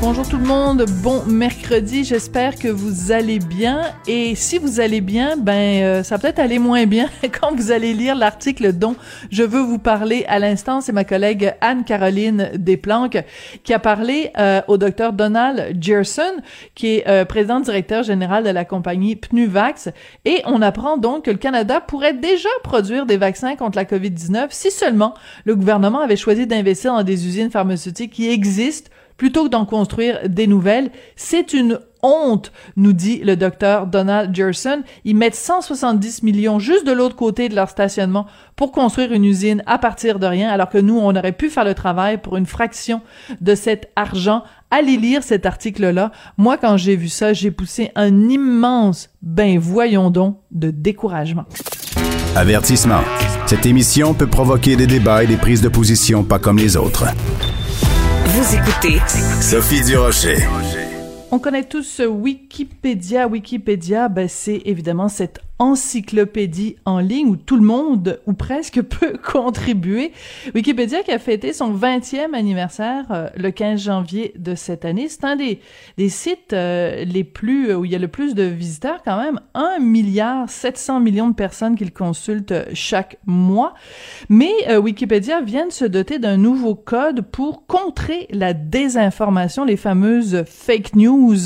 Bonjour tout le monde, bon mercredi, j'espère que vous allez bien. Et si vous allez bien, ben euh, ça peut-être aller moins bien quand vous allez lire l'article dont je veux vous parler à l'instant, c'est ma collègue Anne-Caroline Desplanques qui a parlé euh, au docteur Donald Gerson qui est euh, président directeur général de la compagnie Pnuvax. Et on apprend donc que le Canada pourrait déjà produire des vaccins contre la COVID-19 si seulement le gouvernement avait choisi d'investir dans des usines pharmaceutiques qui existent plutôt que d'en construire des nouvelles. C'est une honte, nous dit le docteur Donald Gerson. Ils mettent 170 millions juste de l'autre côté de leur stationnement pour construire une usine à partir de rien, alors que nous, on aurait pu faire le travail pour une fraction de cet argent. Allez lire cet article-là. Moi, quand j'ai vu ça, j'ai poussé un immense, ben voyons donc, de découragement. Avertissement. Cette émission peut provoquer des débats et des prises de position pas comme les autres. Vous écoutez Sophie Durocher. On connaît tous Wikipédia. Wikipédia, ben, c'est évidemment cette encyclopédie en ligne où tout le monde, ou presque, peut contribuer. Wikipédia qui a fêté son 20e anniversaire euh, le 15 janvier de cette année. C'est un des, des sites euh, les plus, où il y a le plus de visiteurs quand même. 1 milliard 700 millions de personnes qui le consultent chaque mois. Mais euh, Wikipédia vient de se doter d'un nouveau code pour contrer la désinformation, les fameuses fake news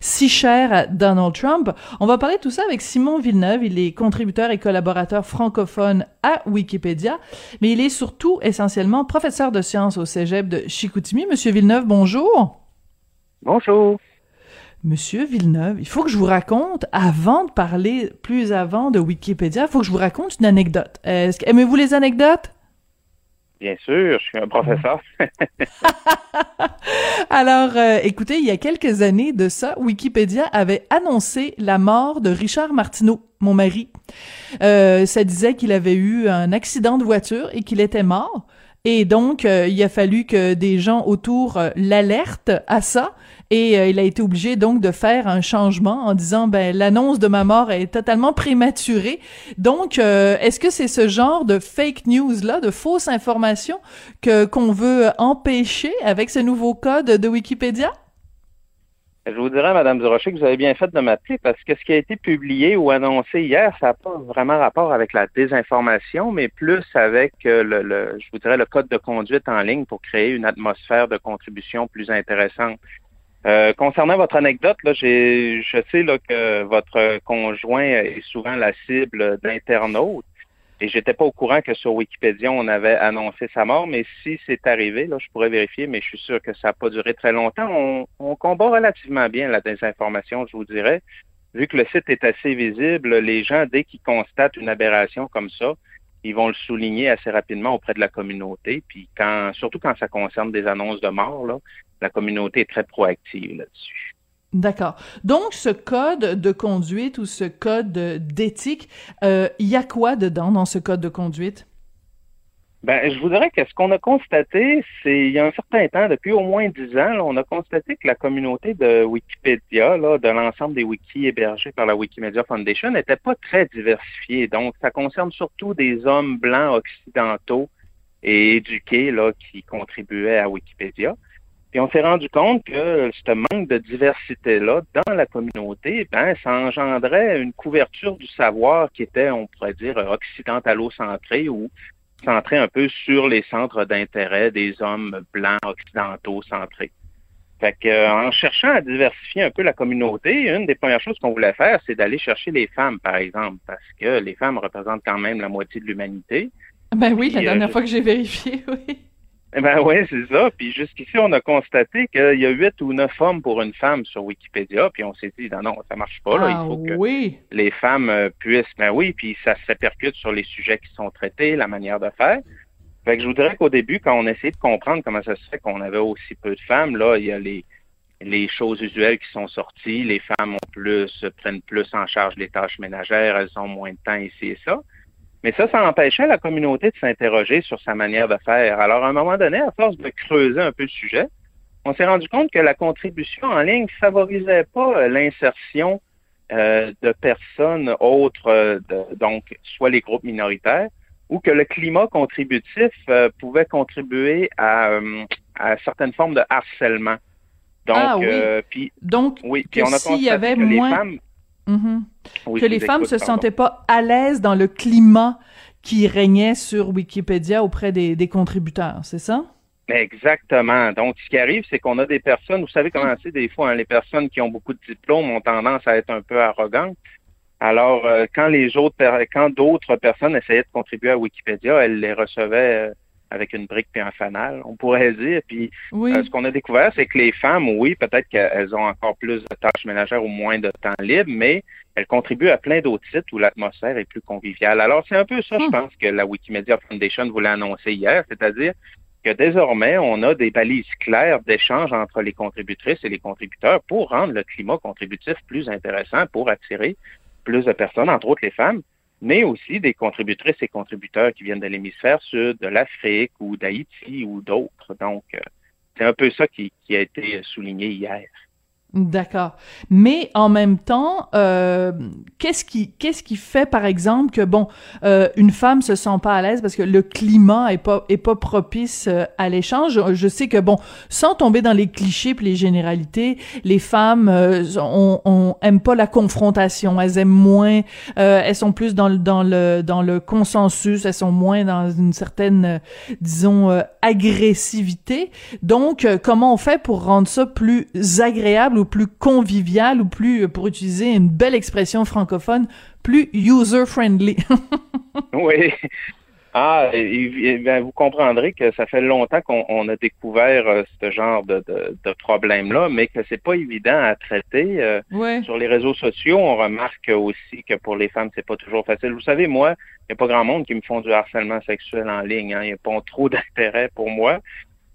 si chères à Donald Trump. On va parler de tout ça avec Simon Villeneuve il est contributeur et collaborateur francophone à Wikipédia, mais il est surtout essentiellement professeur de sciences au Cégep de Chicoutimi. Monsieur Villeneuve, bonjour. Bonjour. Monsieur Villeneuve, il faut que je vous raconte, avant de parler plus avant de Wikipédia, il faut que je vous raconte une anecdote. Aimez-vous les anecdotes? Bien sûr, je suis un professeur. Alors, euh, écoutez, il y a quelques années de ça, Wikipédia avait annoncé la mort de Richard Martineau, mon mari. Euh, ça disait qu'il avait eu un accident de voiture et qu'il était mort. Et donc, euh, il a fallu que des gens autour l'alertent à ça. Et euh, il a été obligé donc de faire un changement en disant ben l'annonce de ma mort est totalement prématurée. Donc euh, est-ce que c'est ce genre de fake news là, de fausses informations qu'on veut empêcher avec ce nouveau code de Wikipédia? Je vous dirais, Madame Durocher, que vous avez bien fait de m'appeler parce que ce qui a été publié ou annoncé hier, ça n'a pas vraiment rapport avec la désinformation, mais plus avec euh, le, le, je vous dirais, le code de conduite en ligne pour créer une atmosphère de contribution plus intéressante. Euh, concernant votre anecdote, là, j'ai, je sais là, que votre conjoint est souvent la cible d'internautes. Et j'étais pas au courant que sur Wikipédia, on avait annoncé sa mort, mais si c'est arrivé, je pourrais vérifier, mais je suis sûr que ça n'a pas duré très longtemps. On, combat relativement bien la désinformation, je vous dirais. Vu que le site est assez visible, les gens, dès qu'ils constatent une aberration comme ça, ils vont le souligner assez rapidement auprès de la communauté. Puis surtout quand ça concerne des annonces de mort, la communauté est très proactive là-dessus. D'accord. Donc, ce code de conduite ou ce code d'éthique, euh, il y a quoi dedans dans ce code de conduite? Ben, je voudrais que ce qu'on a constaté, c'est il y a un certain temps, depuis au moins dix ans, on a constaté que la communauté de Wikipédia, là, de l'ensemble des wikis hébergés par la Wikimedia Foundation, n'était pas très diversifiée. Donc, ça concerne surtout des hommes blancs occidentaux et éduqués là, qui contribuaient à Wikipédia. Puis on s'est rendu compte que ce manque de diversité-là dans la communauté, ben, ça engendrait une couverture du savoir qui était, on pourrait dire, occidentalo-centré ou centré un peu sur les centres d'intérêt des hommes blancs occidentaux centrés. Fait que, euh, en cherchant à diversifier un peu la communauté, une des premières choses qu'on voulait faire, c'est d'aller chercher les femmes, par exemple, parce que les femmes représentent quand même la moitié de l'humanité. Ben oui, la Puis, euh, dernière je- fois que j'ai vérifié, oui. Eh Ben oui, c'est ça. Puis jusqu'ici, on a constaté qu'il y a huit ou neuf hommes pour une femme sur Wikipédia. Puis on s'est dit, non, non, ça marche pas. Là. ah Il faut que oui. les femmes euh, puissent. Ben oui, puis ça se répercute sur les sujets qui sont traités, la manière de faire. Fait que je voudrais qu'au début, quand on essayait de comprendre comment ça se fait qu'on avait aussi peu de femmes, là, il y a les les choses usuelles qui sont sorties. Les femmes ont plus, prennent plus en charge les tâches ménagères, elles ont moins de temps ici et ça. Mais ça, ça empêchait la communauté de s'interroger sur sa manière de faire. Alors, à un moment donné, à force de creuser un peu le sujet, on s'est rendu compte que la contribution en ligne favorisait pas euh, l'insertion euh, de personnes autres, euh, de- donc soit les groupes minoritaires, ou que le climat contributif euh, pouvait contribuer à, euh, à certaines formes de harcèlement. Donc, Ah oui. euh, puis Donc, oui, puis que on a s'il y avait que moins- les femmes, mhm. oui, que les femmes écoute, se pardon. sentaient pas à l'aise dans le climat qui régnait sur Wikipédia auprès des, des contributeurs, c'est ça? Exactement. Donc, ce qui arrive, c'est qu'on a des personnes, vous savez comment c'est des fois, hein, les personnes qui ont beaucoup de diplômes ont tendance à être un peu arrogantes. Alors, euh, quand les autres, quand d'autres personnes essayaient de contribuer à Wikipédia, elles les recevaient euh, avec une brique puis un fanal, on pourrait dire. Puis, Oui. euh, ce qu'on a découvert, c'est que les femmes, oui, peut-être qu'elles ont encore plus de tâches ménagères ou moins de temps libre, mais elles contribuent à plein d'autres sites où l'atmosphère est plus conviviale. Alors, c'est un peu ça, je Hmm. pense, que la Wikimedia Foundation voulait annoncer hier, c'est-à-dire que désormais, on a des balises claires d'échange entre les contributrices et les contributeurs pour rendre le climat contributif plus intéressant, pour attirer plus de personnes, entre autres les femmes, mais aussi des contributrices et contributeurs qui viennent de l'hémisphère sud, de l'Afrique ou d'Haïti ou d'autres. Donc, euh, c'est un peu ça qui, qui a été souligné hier. D'accord. Mais en même temps, euh, qu'est-ce qui qu'est-ce qui fait par exemple que bon euh, une femme se sent pas à l'aise parce que le climat est pas est pas propice euh, à l'échange? Je, sais que bon, sans tomber dans les clichés puis les généralités, les femmes euh, on, on aime pas la confrontation, elles aiment moins, euh, elles sont plus dans le dans le dans le consensus, elles sont moins dans une certaine euh, disons agressivité. Donc, comment on fait pour rendre ça plus agréable ou plus convivial ou plus, euh, pour utiliser une belle expression francophone, plus user-friendly? Oui. Ah, et- et- ben, vous comprendrez que ça fait longtemps qu'on on a découvert euh, ce genre de, de, de problème-là, mais que c'est pas évident à traiter. euh, ouais. Sur les réseaux sociaux, on remarque aussi que pour les femmes, c'est pas toujours facile. Vous savez, moi, il n'y a pas grand monde qui me font du harcèlement sexuel en ligne. hein. Il n'y a pas trop d'intérêt pour moi.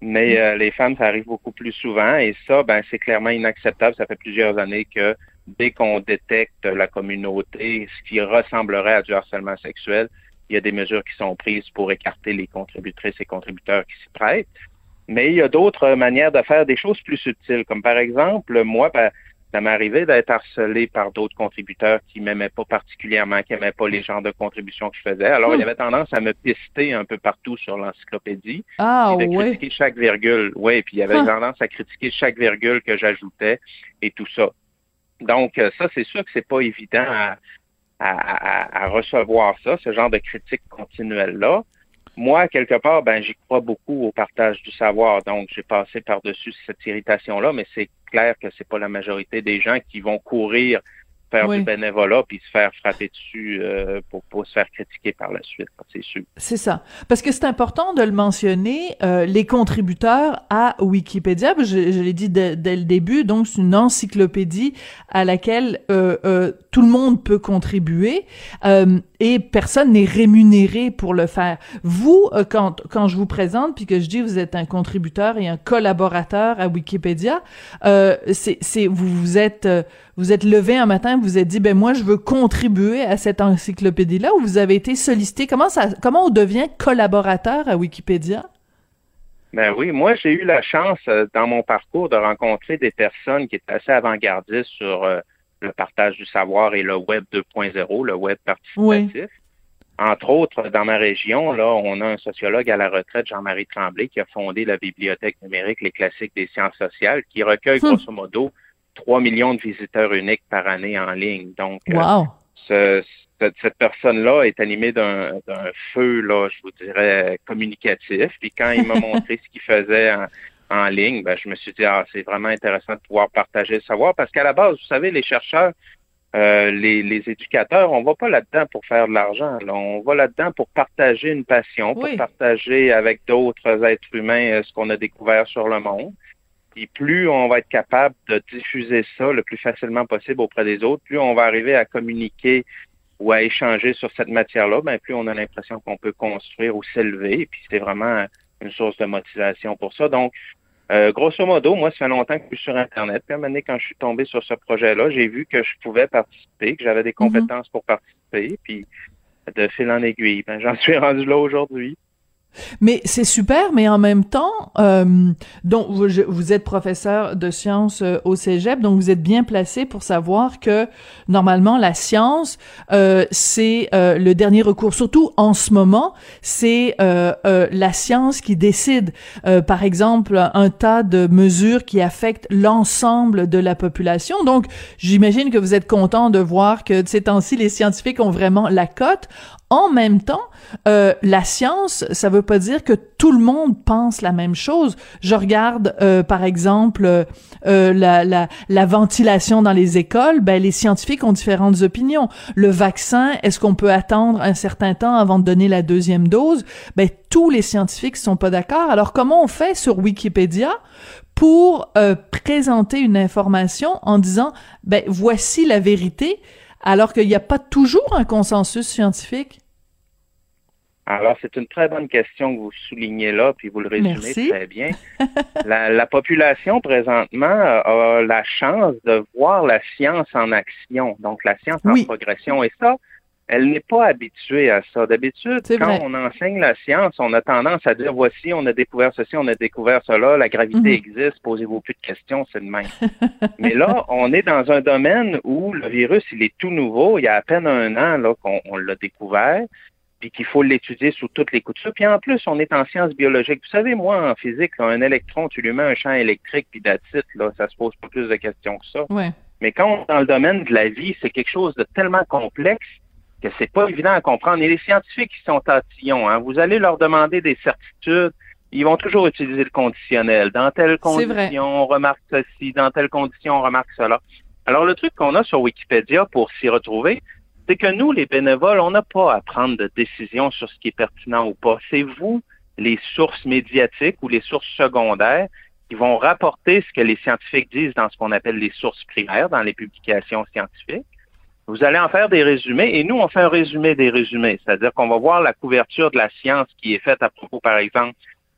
Mais euh, les femmes, ça arrive beaucoup plus souvent. Et ça, ben, c'est clairement inacceptable. Ça fait plusieurs années que dès qu'on détecte la communauté, ce qui ressemblerait à du harcèlement sexuel, il y a des mesures qui sont prises pour écarter les contributrices et contributeurs qui s'y prêtent. Mais il y a d'autres manières de faire des choses plus subtiles, comme par exemple, moi, ben, ça m'est arrivé d'être harcelé par d'autres contributeurs qui m'aimaient pas particulièrement, qui n'aimaient pas les genres de contributions que je faisais. Alors, il y avait tendance à me pister un peu partout sur l'encyclopédie Ah, et de ouais. critiquer chaque virgule. Oui, puis il y avait tendance à critiquer chaque virgule que j'ajoutais et tout ça. Donc, euh, ça, c'est sûr que c'est pas évident à, à, à- à recevoir ça, ce genre de critique continuelle-là. Moi, quelque part, ben, j'y crois beaucoup au partage du savoir. Donc, j'ai passé par-dessus cette irritation-là, mais c'est clair que c'est pas la majorité des gens qui vont courir faire Oui. du bénévolat puis se faire frapper dessus euh, pour pas se faire critiquer par la suite, c'est sûr. C'est ça. Parce que c'est important de le mentionner, euh, les contributeurs à Wikipédia, je, je l'ai dit dès, dès le début, donc c'est une encyclopédie à laquelle euh, euh, tout le monde peut contribuer euh, et personne n'est rémunéré pour le faire. Vous, quand, quand je vous présente, puis que je dis vous êtes un contributeur et un collaborateur à Wikipédia, euh, c'est, c'est vous vous êtes euh, vous êtes levé un matin, vous vous êtes dit ben moi je veux contribuer à cette encyclopédie là ou vous avez été sollicité? Comment ça comment on devient collaborateur à Wikipédia? Ben oui, moi j'ai eu la chance euh, dans mon parcours de rencontrer des personnes qui étaient assez avant-gardistes sur euh, le partage du savoir et le web 2.0, le web participatif. Entre autres, dans ma région, là, on a un sociologue à la retraite, Jean-Marie Tremblay, qui a fondé la bibliothèque numérique Les classiques des sciences sociales, qui recueille Hmm. grosso modo 3 millions de visiteurs uniques par année en ligne. Donc, euh, ce- cette, cette personne-là est animée d'un feu, là, je vous dirais, communicatif. Puis quand il m'a montré ce qu'il faisait en, en ligne, ben, je me suis dit, ah, c'est vraiment intéressant de pouvoir partager le savoir parce qu'à la base, vous savez, les chercheurs, euh, les, les, éducateurs, on va pas là-dedans pour faire de l'argent. On va là-dedans pour partager une passion, pour partager avec d'autres êtres humains euh, ce qu'on a découvert sur le monde. Et plus on va être capable de diffuser ça le plus facilement possible auprès des autres, plus on va arriver à communiquer ou à échanger sur cette matière-là, ben plus on a l'impression qu'on peut construire ou s'élever. Puis c'est vraiment une source de motivation pour ça. Donc, euh, grosso modo, moi, ça fait longtemps que je suis sur Internet. Puis à un moment donné, quand je suis tombé sur ce projet-là, j'ai vu que je pouvais participer, que j'avais des mhm. compétences pour participer. Puis de fil en aiguille, ben, j'en suis rendu là aujourd'hui. Mais c'est super, mais en même temps, euh, donc vous, êtes professeur de sciences euh, au Cégep, donc vous êtes bien placé pour savoir que normalement la science euh, c'est euh, le dernier recours. Surtout en ce moment, c'est euh, la science qui décide. par exemple, un tas de mesures qui affectent l'ensemble de la population. Donc, j'imagine que vous êtes content de voir que de ces temps-ci, les scientifiques ont vraiment la cote. En même temps, euh, la science, ça veut pas dire que tout le monde pense la même chose. Je regarde, euh, par exemple, euh, la, la, la, ventilation dans les écoles. Ben, les scientifiques ont différentes opinions. Le vaccin, est-ce qu'on peut attendre un certain temps avant de donner la deuxième dose? Ben, tous les scientifiques sont pas d'accord. Alors, comment on fait sur Wikipédia pour présenter une information en disant, ben, voici la vérité? Alors qu'il n'y a pas toujours un consensus scientifique? Alors, c'est une très bonne question que vous soulignez là, puis vous le résumez très bien. la, population, présentement, a la chance de voir la science en action, donc la science en progression. Et ça, elle n'est pas habituée à ça. D'habitude, quand on enseigne la science, on a tendance à dire, voici, on a découvert ceci, on a découvert cela, la gravité mhm. existe, posez-vous plus de questions, c'est de même. Mais là, on est dans un domaine où le virus, il est tout nouveau. Il y a à peine un an là qu'on l'a découvert puis qu'il faut l'étudier sous toutes les coutures. Puis en plus, on est en sciences biologiques. Vous savez, moi, en physique, un électron, tu lui mets un champ électrique, puis d'attitude, là, ça se pose pas plus de questions que ça. Mais quand on est dans le domaine de la vie, c'est quelque chose de tellement complexe que c'est pas évident à comprendre. Et les scientifiques qui sont tatillons, hein, vous allez leur demander des certitudes, ils vont toujours utiliser le conditionnel. Dans telle condition, on remarque ceci, dans telle condition, on remarque cela. Alors, le truc qu'on a sur Wikipédia pour s'y retrouver, c'est que nous, les bénévoles, on n'a pas à prendre de décision sur ce qui est pertinent ou pas. C'est vous, les sources médiatiques ou les sources secondaires, qui vont rapporter ce que les scientifiques disent dans ce qu'on appelle les sources primaires, dans les publications scientifiques. Vous allez en faire des résumés et nous, on fait un résumé des résumés, c'est-à-dire qu'on va voir la couverture de la science qui est faite à propos, par exemple,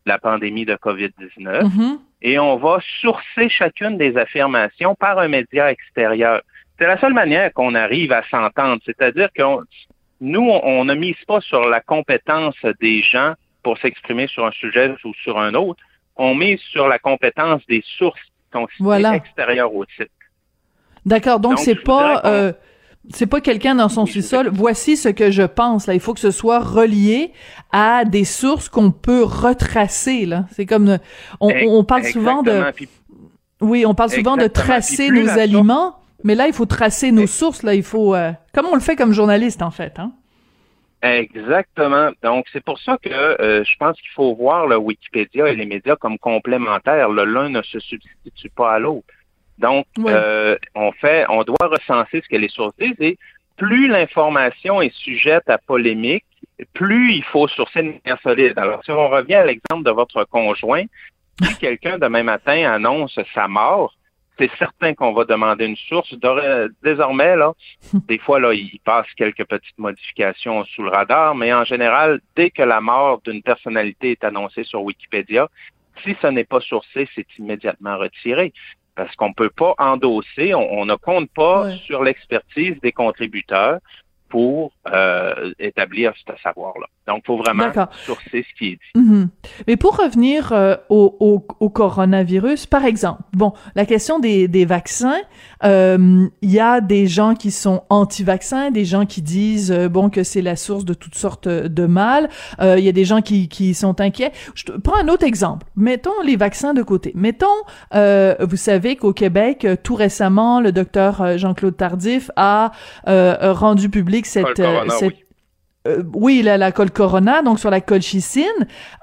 de la pandémie de COVID-19 mm-hmm. et on va sourcer chacune des affirmations par un média extérieur. C'est la seule manière qu'on arrive à s'entendre, c'est-à-dire que nous, on ne mise pas sur la compétence des gens pour s'exprimer sur un sujet ou sur un autre, on mise sur la compétence des sources qui sont voilà. extérieures au site. D'accord, donc c'est pas euh, c'est pas quelqu'un dans son sous-sol. Voici ce que je pense. Là, il faut que ce soit relié à des sources qu'on peut retracer. Là, c'est comme on, on parle souvent de. Oui, on parle souvent de tracer nos aliments. Mais là, il faut tracer nos sources. Là, il faut, euh, comme on le fait comme journaliste, en fait. Hein? Exactement. Donc, c'est pour ça que euh, je pense qu'il faut voir le Wikipédia et les médias comme complémentaires. L'un ne se substitue pas à l'autre. Donc, euh, on fait, on doit recenser ce que les sources disent et plus l'information est sujette à polémique, plus il faut sourcer une manière solide. Alors, si on revient à l'exemple de votre conjoint, si quelqu'un demain matin annonce sa mort, c'est certain qu'on va demander une source. Désormais, là, des fois, là, il passe quelques petites modifications sous le radar, mais en général, dès que la mort d'une personnalité est annoncée sur Wikipédia, si ce n'est pas sourcé, c'est immédiatement retiré. Parce qu'on ne peut pas endosser, on, ne compte pas sur l'expertise des contributeurs pour euh, établir ce savoir-là. Donc, il faut vraiment sourcer ce qui est dit. Mm-hmm. Mais pour revenir euh, au, au, au, coronavirus, par exemple, bon, la question des, des vaccins, euh, il y a des gens qui sont anti-vaccins, des gens qui disent, euh, bon, que c'est la source de toutes sortes de mal. Il y a des gens qui, qui sont inquiets. Je te prends un autre exemple. Mettons les vaccins de côté. Mettons, vous savez qu'au Québec, tout récemment, le docteur Jean-Claude Tardif a rendu public cette... cette euh, oui, la, la colle Corona, donc sur la colchicine,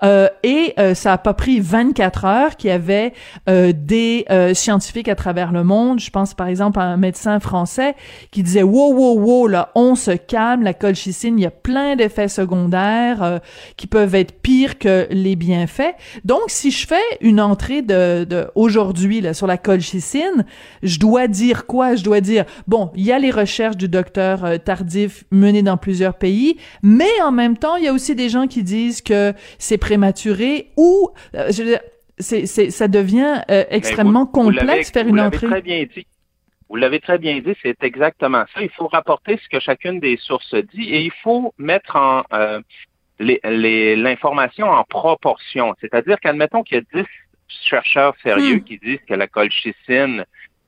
euh, et euh, ça a pas pris 24 heures qu'il y avait euh, des scientifiques à travers le monde. Je pense par exemple à un médecin français qui disait wow wow wow là, on se calme, la colchicine, il y a plein d'effets secondaires qui peuvent être pires que les bienfaits. Donc si je fais une entrée de, de aujourd'hui là sur la colchicine, je dois dire quoi? Je dois dire bon, il y a les recherches du docteur Tardif menées dans plusieurs pays mais en même temps, il y a aussi des gens qui disent que c'est prématuré ou, euh, je veux dire, c'est, c'est, ça devient euh, extrêmement vous, complexe vous faire une vous entrée. Très bien dit. Vous l'avez très bien dit, c'est exactement ça. Il faut rapporter ce que chacune des sources dit et il faut mettre en euh, les, les, l'information en proportion. C'est-à-dire qu'admettons qu'il y a 10 chercheurs sérieux Hmm. qui disent que la colchicine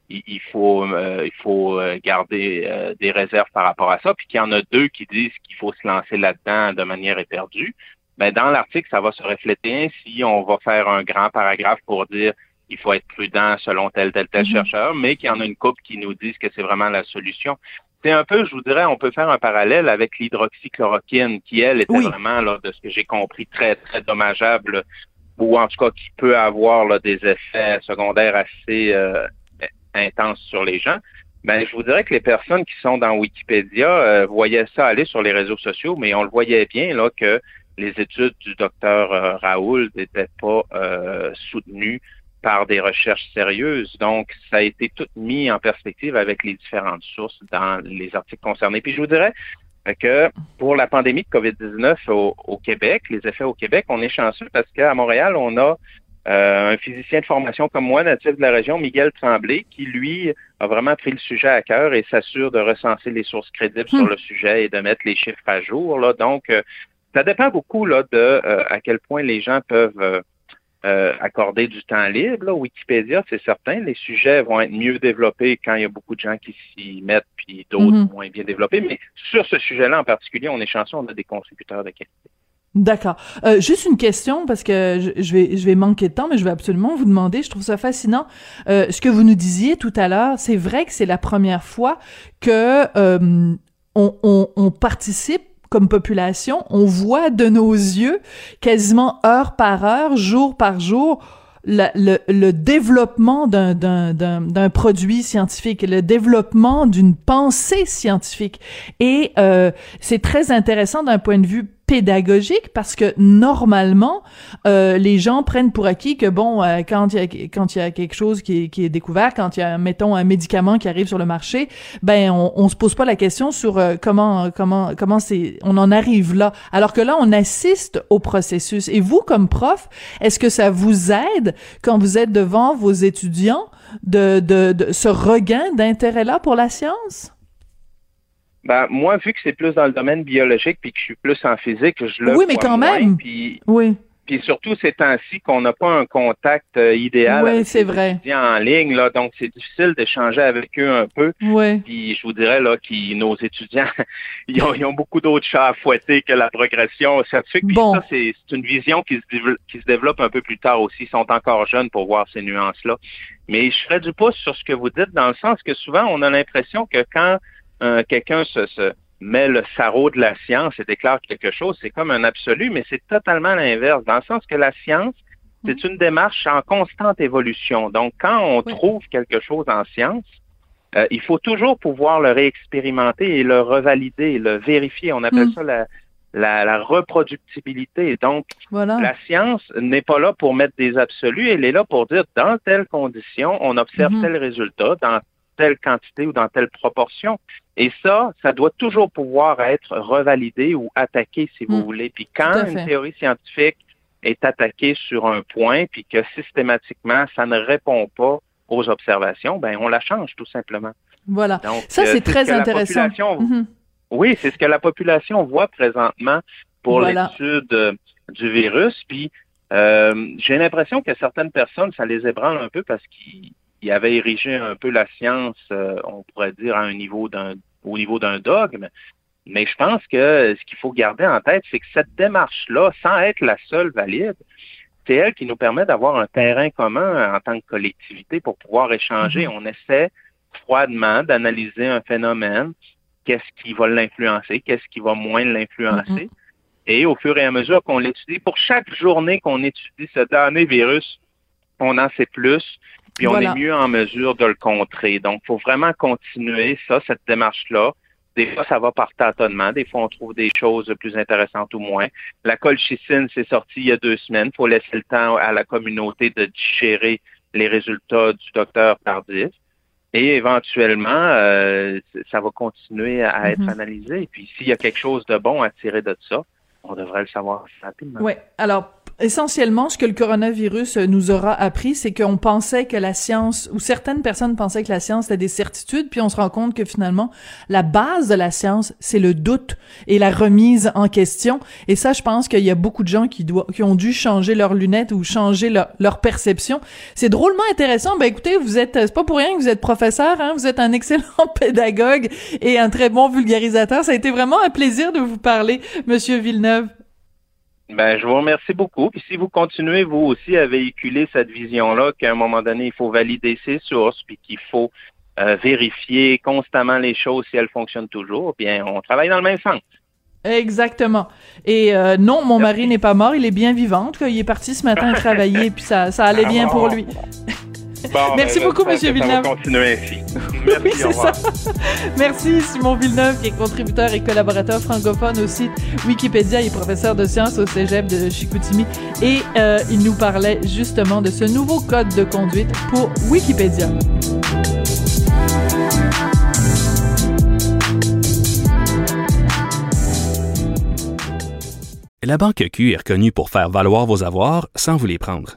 il, il faut euh, il faut euh, garder euh, des réserves par rapport à ça, puis qu'il y en a deux qui disent qu'il faut se lancer là-dedans de manière éperdue. Ben dans l'article, ça va se refléter ainsi. On va faire un grand paragraphe pour dire il faut être prudent selon tel tel tel Mhm. chercheur, mais qu'il y en a une couple qui nous disent que c'est vraiment la solution. C'est un peu, je vous dirais, on peut faire un parallèle avec l'hydroxychloroquine, qui elle était Oui. vraiment là, de ce que j'ai compris très très dommageable, ou en tout cas qui peut avoir là, des effets secondaires assez euh, intense sur les gens, ben, je vous dirais que les personnes qui sont dans Wikipédia euh, voyaient ça aller sur les réseaux sociaux, mais on le voyait bien là que les études du docteur euh, Raoul n'étaient pas euh, soutenues par des recherches sérieuses. Donc, ça a été tout mis en perspective avec les différentes sources dans les articles concernés. Puis je vous dirais que pour la pandémie de COVID-19 au, au Québec, les effets au Québec, on est chanceux parce qu'à Montréal, on a euh, un physicien de formation comme moi, natif de la région, Miguel Tremblay, qui, lui, a vraiment pris le sujet à cœur et s'assure de recenser les sources crédibles sur le sujet et de mettre les chiffres à jour. Là. Donc, euh, ça dépend beaucoup là, de euh, à quel point les gens peuvent accorder du temps libre. Là. Wikipédia, c'est certain, les sujets vont être mieux développés quand il y a beaucoup de gens qui s'y mettent, puis d'autres Mhm. moins bien développés. Mais sur ce sujet-là en particulier, on est chanceux, on a des contributeurs de qualité. D'accord. Euh, juste une question parce que je, vais je vais manquer de temps, mais je vais absolument vous demander. Je trouve ça fascinant. Euh, ce que vous nous disiez tout à l'heure, c'est vrai que c'est la première fois que euh, on, on, on participe comme population, on voit de nos yeux quasiment heure par heure, jour par jour, la- le, le développement d'un produit scientifique, le développement d'une pensée scientifique. Et euh, c'est très intéressant d'un point de vue pédagogique parce que normalement euh, les gens prennent pour acquis que bon euh, quand il y a quand il y a quelque chose qui est, qui est découvert quand il y a mettons un médicament qui arrive sur le marché ben on, on se pose pas la question sur euh, comment comment comment c'est on en arrive là. Alors que là on assiste au processus. Et vous comme prof est-ce que ça vous aide quand vous êtes devant vos étudiants de de, de ce regain d'intérêt là pour la science? Ben, moi, vu que c'est plus dans le domaine biologique puis que je suis plus en physique, je le Oui, mais quand moins, même. Puis, oui puis surtout ces temps-ci qu'on n'a pas un contact euh, idéal Oui, avec les vrai. étudiants en ligne, là, donc c'est difficile d'échanger avec eux un peu. oui Puis je vous dirais là que nos étudiants, ils ont, ils ont beaucoup d'autres chats à fouetter que la progression scientifique. Puis Bon. ça, c'est une vision qui se, qui se développe un peu plus tard aussi. Ils sont encore jeunes pour voir ces nuances-là. Mais je ferai du pouce sur ce que vous dites, dans le sens que souvent, on a l'impression que quand euh, quelqu'un se, se met le sarrau de la science et déclare quelque chose, c'est comme un absolu, mais c'est totalement l'inverse, dans le sens que la science, c'est une démarche en constante évolution. Donc, quand on Oui. trouve quelque chose en science, euh, il faut toujours pouvoir le réexpérimenter et le revalider, le vérifier. On appelle Mm. ça la, la, la reproductibilité. Donc, voilà la science n'est pas là pour mettre des absolus, elle est là pour dire dans telle condition, on observe Mhm. tel résultat, dans telle quantité ou dans telle proportion. Et ça, ça doit toujours pouvoir être revalidé ou attaqué, si vous Mm. voulez. Puis quand une théorie scientifique est attaquée sur un point, puis que systématiquement, ça ne répond pas aux observations, ben on la change tout simplement. voilà Donc, ça euh, c'est très ce intéressant Mhm. oui, c'est ce que la population voit présentement pour l'étude euh, du virus. Puis euh, j'ai l'impression que certaines personnes, ça les ébranle un peu parce qu'ils ils avaient érigé un peu la science, euh, on pourrait dire, à un niveau d'un au niveau d'un dogme. Mais je pense que ce qu'il faut garder en tête, c'est que cette démarche-là, sans être la seule valide, c'est elle qui nous permet d'avoir un terrain commun en tant que collectivité pour pouvoir échanger. On essaie froidement d'analyser un phénomène, qu'est-ce qui va l'influencer, qu'est-ce qui va moins l'influencer. Et au fur et à mesure qu'on l'étudie, pour chaque journée qu'on étudie ce dernier virus, on en sait plus, puis on est mieux en mesure de le contrer. Donc, il faut vraiment continuer ça, cette démarche-là. Des fois, ça va par tâtonnement. Des fois, on trouve des choses plus intéressantes ou moins. La colchicine, c'est sorti il y a deux semaines. Il faut laisser le temps à la communauté de digérer les résultats du docteur Tardif. Et éventuellement, euh, ça va continuer à être mm-hmm. analysé. Et puis, s'il y a quelque chose de bon à tirer de ça, on devrait le savoir rapidement. Oui. Alors, essentiellement, ce que le coronavirus nous aura appris, c'est qu'on pensait que la science, ou certaines personnes pensaient que la science était des certitudes, puis on se rend compte que finalement, la base de la science, c'est le doute et la remise en question. Et ça, je pense qu'il y a beaucoup de gens qui, qui ont dû changer leurs lunettes ou changer leur, leur perception. C'est drôlement intéressant. Ben écoutez, vous êtes, c'est pas pour rien que vous êtes professeur, hein? vous êtes un excellent pédagogue et un très bon vulgarisateur. Ça a été vraiment un plaisir de vous parler, Monsieur Villeneuve. Ben, je vous remercie beaucoup. Puis si vous continuez, vous aussi, à véhiculer cette vision-là, qu'à un moment donné, il faut valider ses sources, puis qu'il faut euh, vérifier constamment les choses si elles fonctionnent toujours, bien, on travaille dans le même sens. Exactement. Et euh, non, mon mari n'est pas mort, il est bien vivant. Il est parti ce matin travailler, puis ça, ça allait bien pour lui. Merci ben, beaucoup, Monsieur Villeneuve. On va continuer ainsi. Merci, oui, c'est ça. Merci, Simon Villeneuve, qui est contributeur et collaborateur francophone au site Wikipédia et professeur de sciences au cégep de Chicoutimi. Et euh, il nous parlait justement de ce nouveau code de conduite pour Wikipédia. La Banque Q est reconnue pour faire valoir vos avoirs sans vous les prendre.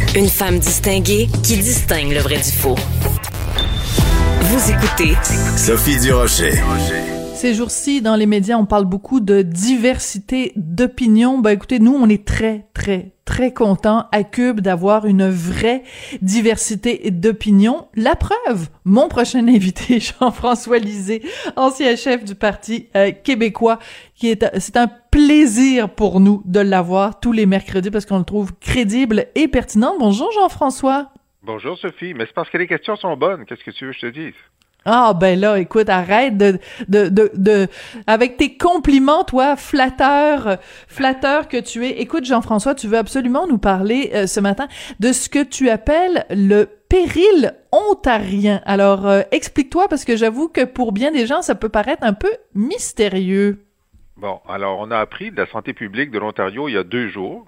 Une femme distinguée qui distingue le vrai du faux. Vous écoutez Sophie Durocher. Ces jours-ci, dans les médias, on parle beaucoup de diversité d'opinion. Ben écoutez, nous, on est très, très, très contents à Cube d'avoir une vraie diversité d'opinion. La preuve, mon prochain invité, Jean-François Lisée, ancien chef du Parti euh, québécois, qui est, c'est un plaisir pour nous de l'avoir tous les mercredis parce qu'on le trouve crédible et pertinent. Bonjour Jean-François. Bonjour Sophie, mais c'est parce que les questions sont bonnes. Qu'est-ce que tu veux que je te dise? Ah ben là, écoute, arrête de, de, de, de, avec tes compliments, toi, flatteur, flatteur que tu es. Écoute, Jean-François, tu veux absolument nous parler euh, ce matin de ce que tu appelles le péril ontarien. Alors, euh, explique-toi parce que j'avoue que pour bien des gens, ça peut paraître un peu mystérieux. Bon, alors on a appris de la santé publique de l'Ontario il y a deux jours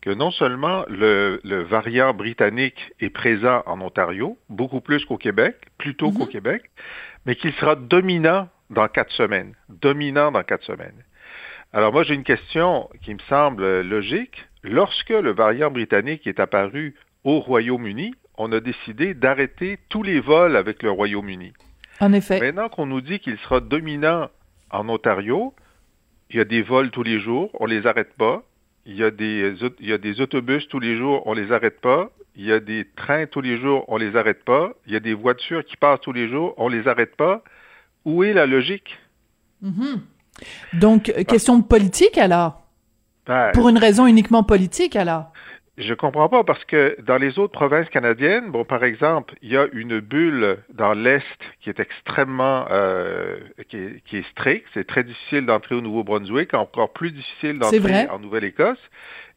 que non seulement le, variant britannique est présent en Ontario, beaucoup plus qu'au Québec, plutôt qu'au mhm. Québec, mais qu'il sera dominant dans quatre semaines. Dominant dans quatre semaines. Alors moi, j'ai une question qui me semble logique. Lorsque le variant britannique est apparu au Royaume-Uni, on a décidé d'arrêter tous les vols avec le Royaume-Uni. En effet. Maintenant qu'on nous dit qu'il sera dominant en Ontario, il y a des vols tous les jours, on ne les arrête pas. Il y, a des, il y a des autobus tous les jours, on les arrête pas. Il y a des trains tous les jours, on les arrête pas. Il y a des voitures qui passent tous les jours, on les arrête pas. Où est la logique? Mm-hmm. Donc, euh, question de politique alors? Ben, Pour une raison uniquement politique alors? Je comprends pas parce que dans les autres provinces canadiennes, bon, par exemple, il y a une bulle dans l'est qui est extrêmement, euh, qui, est, qui, est, stricte. C'est très difficile d'entrer au Nouveau-Brunswick, encore plus difficile d'entrer en Nouvelle-Écosse.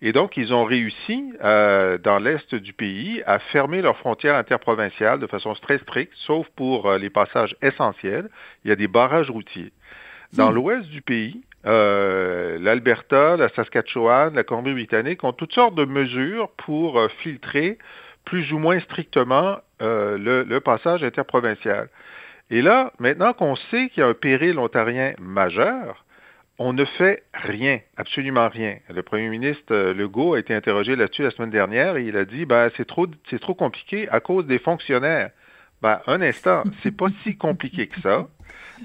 Et donc, ils ont réussi euh, dans l'est du pays à fermer leurs frontières interprovinciales de façon très stricte, sauf pour euh, les passages essentiels. Il y a des barrages routiers. Dans hmm. l'ouest du pays, euh, l'Alberta, la Saskatchewan, la Colombie-Britannique ont toutes sortes de mesures pour euh, filtrer plus ou moins strictement euh, le, passage interprovincial. Et là, maintenant qu'on sait qu'il y a un péril ontarien majeur, on ne fait rien, absolument rien. Le premier ministre Legault a été interrogé là-dessus la semaine dernière et il a dit ben, c'est trop, c'est trop compliqué à cause des fonctionnaires. Ben, un instant, c'est pas si compliqué que ça.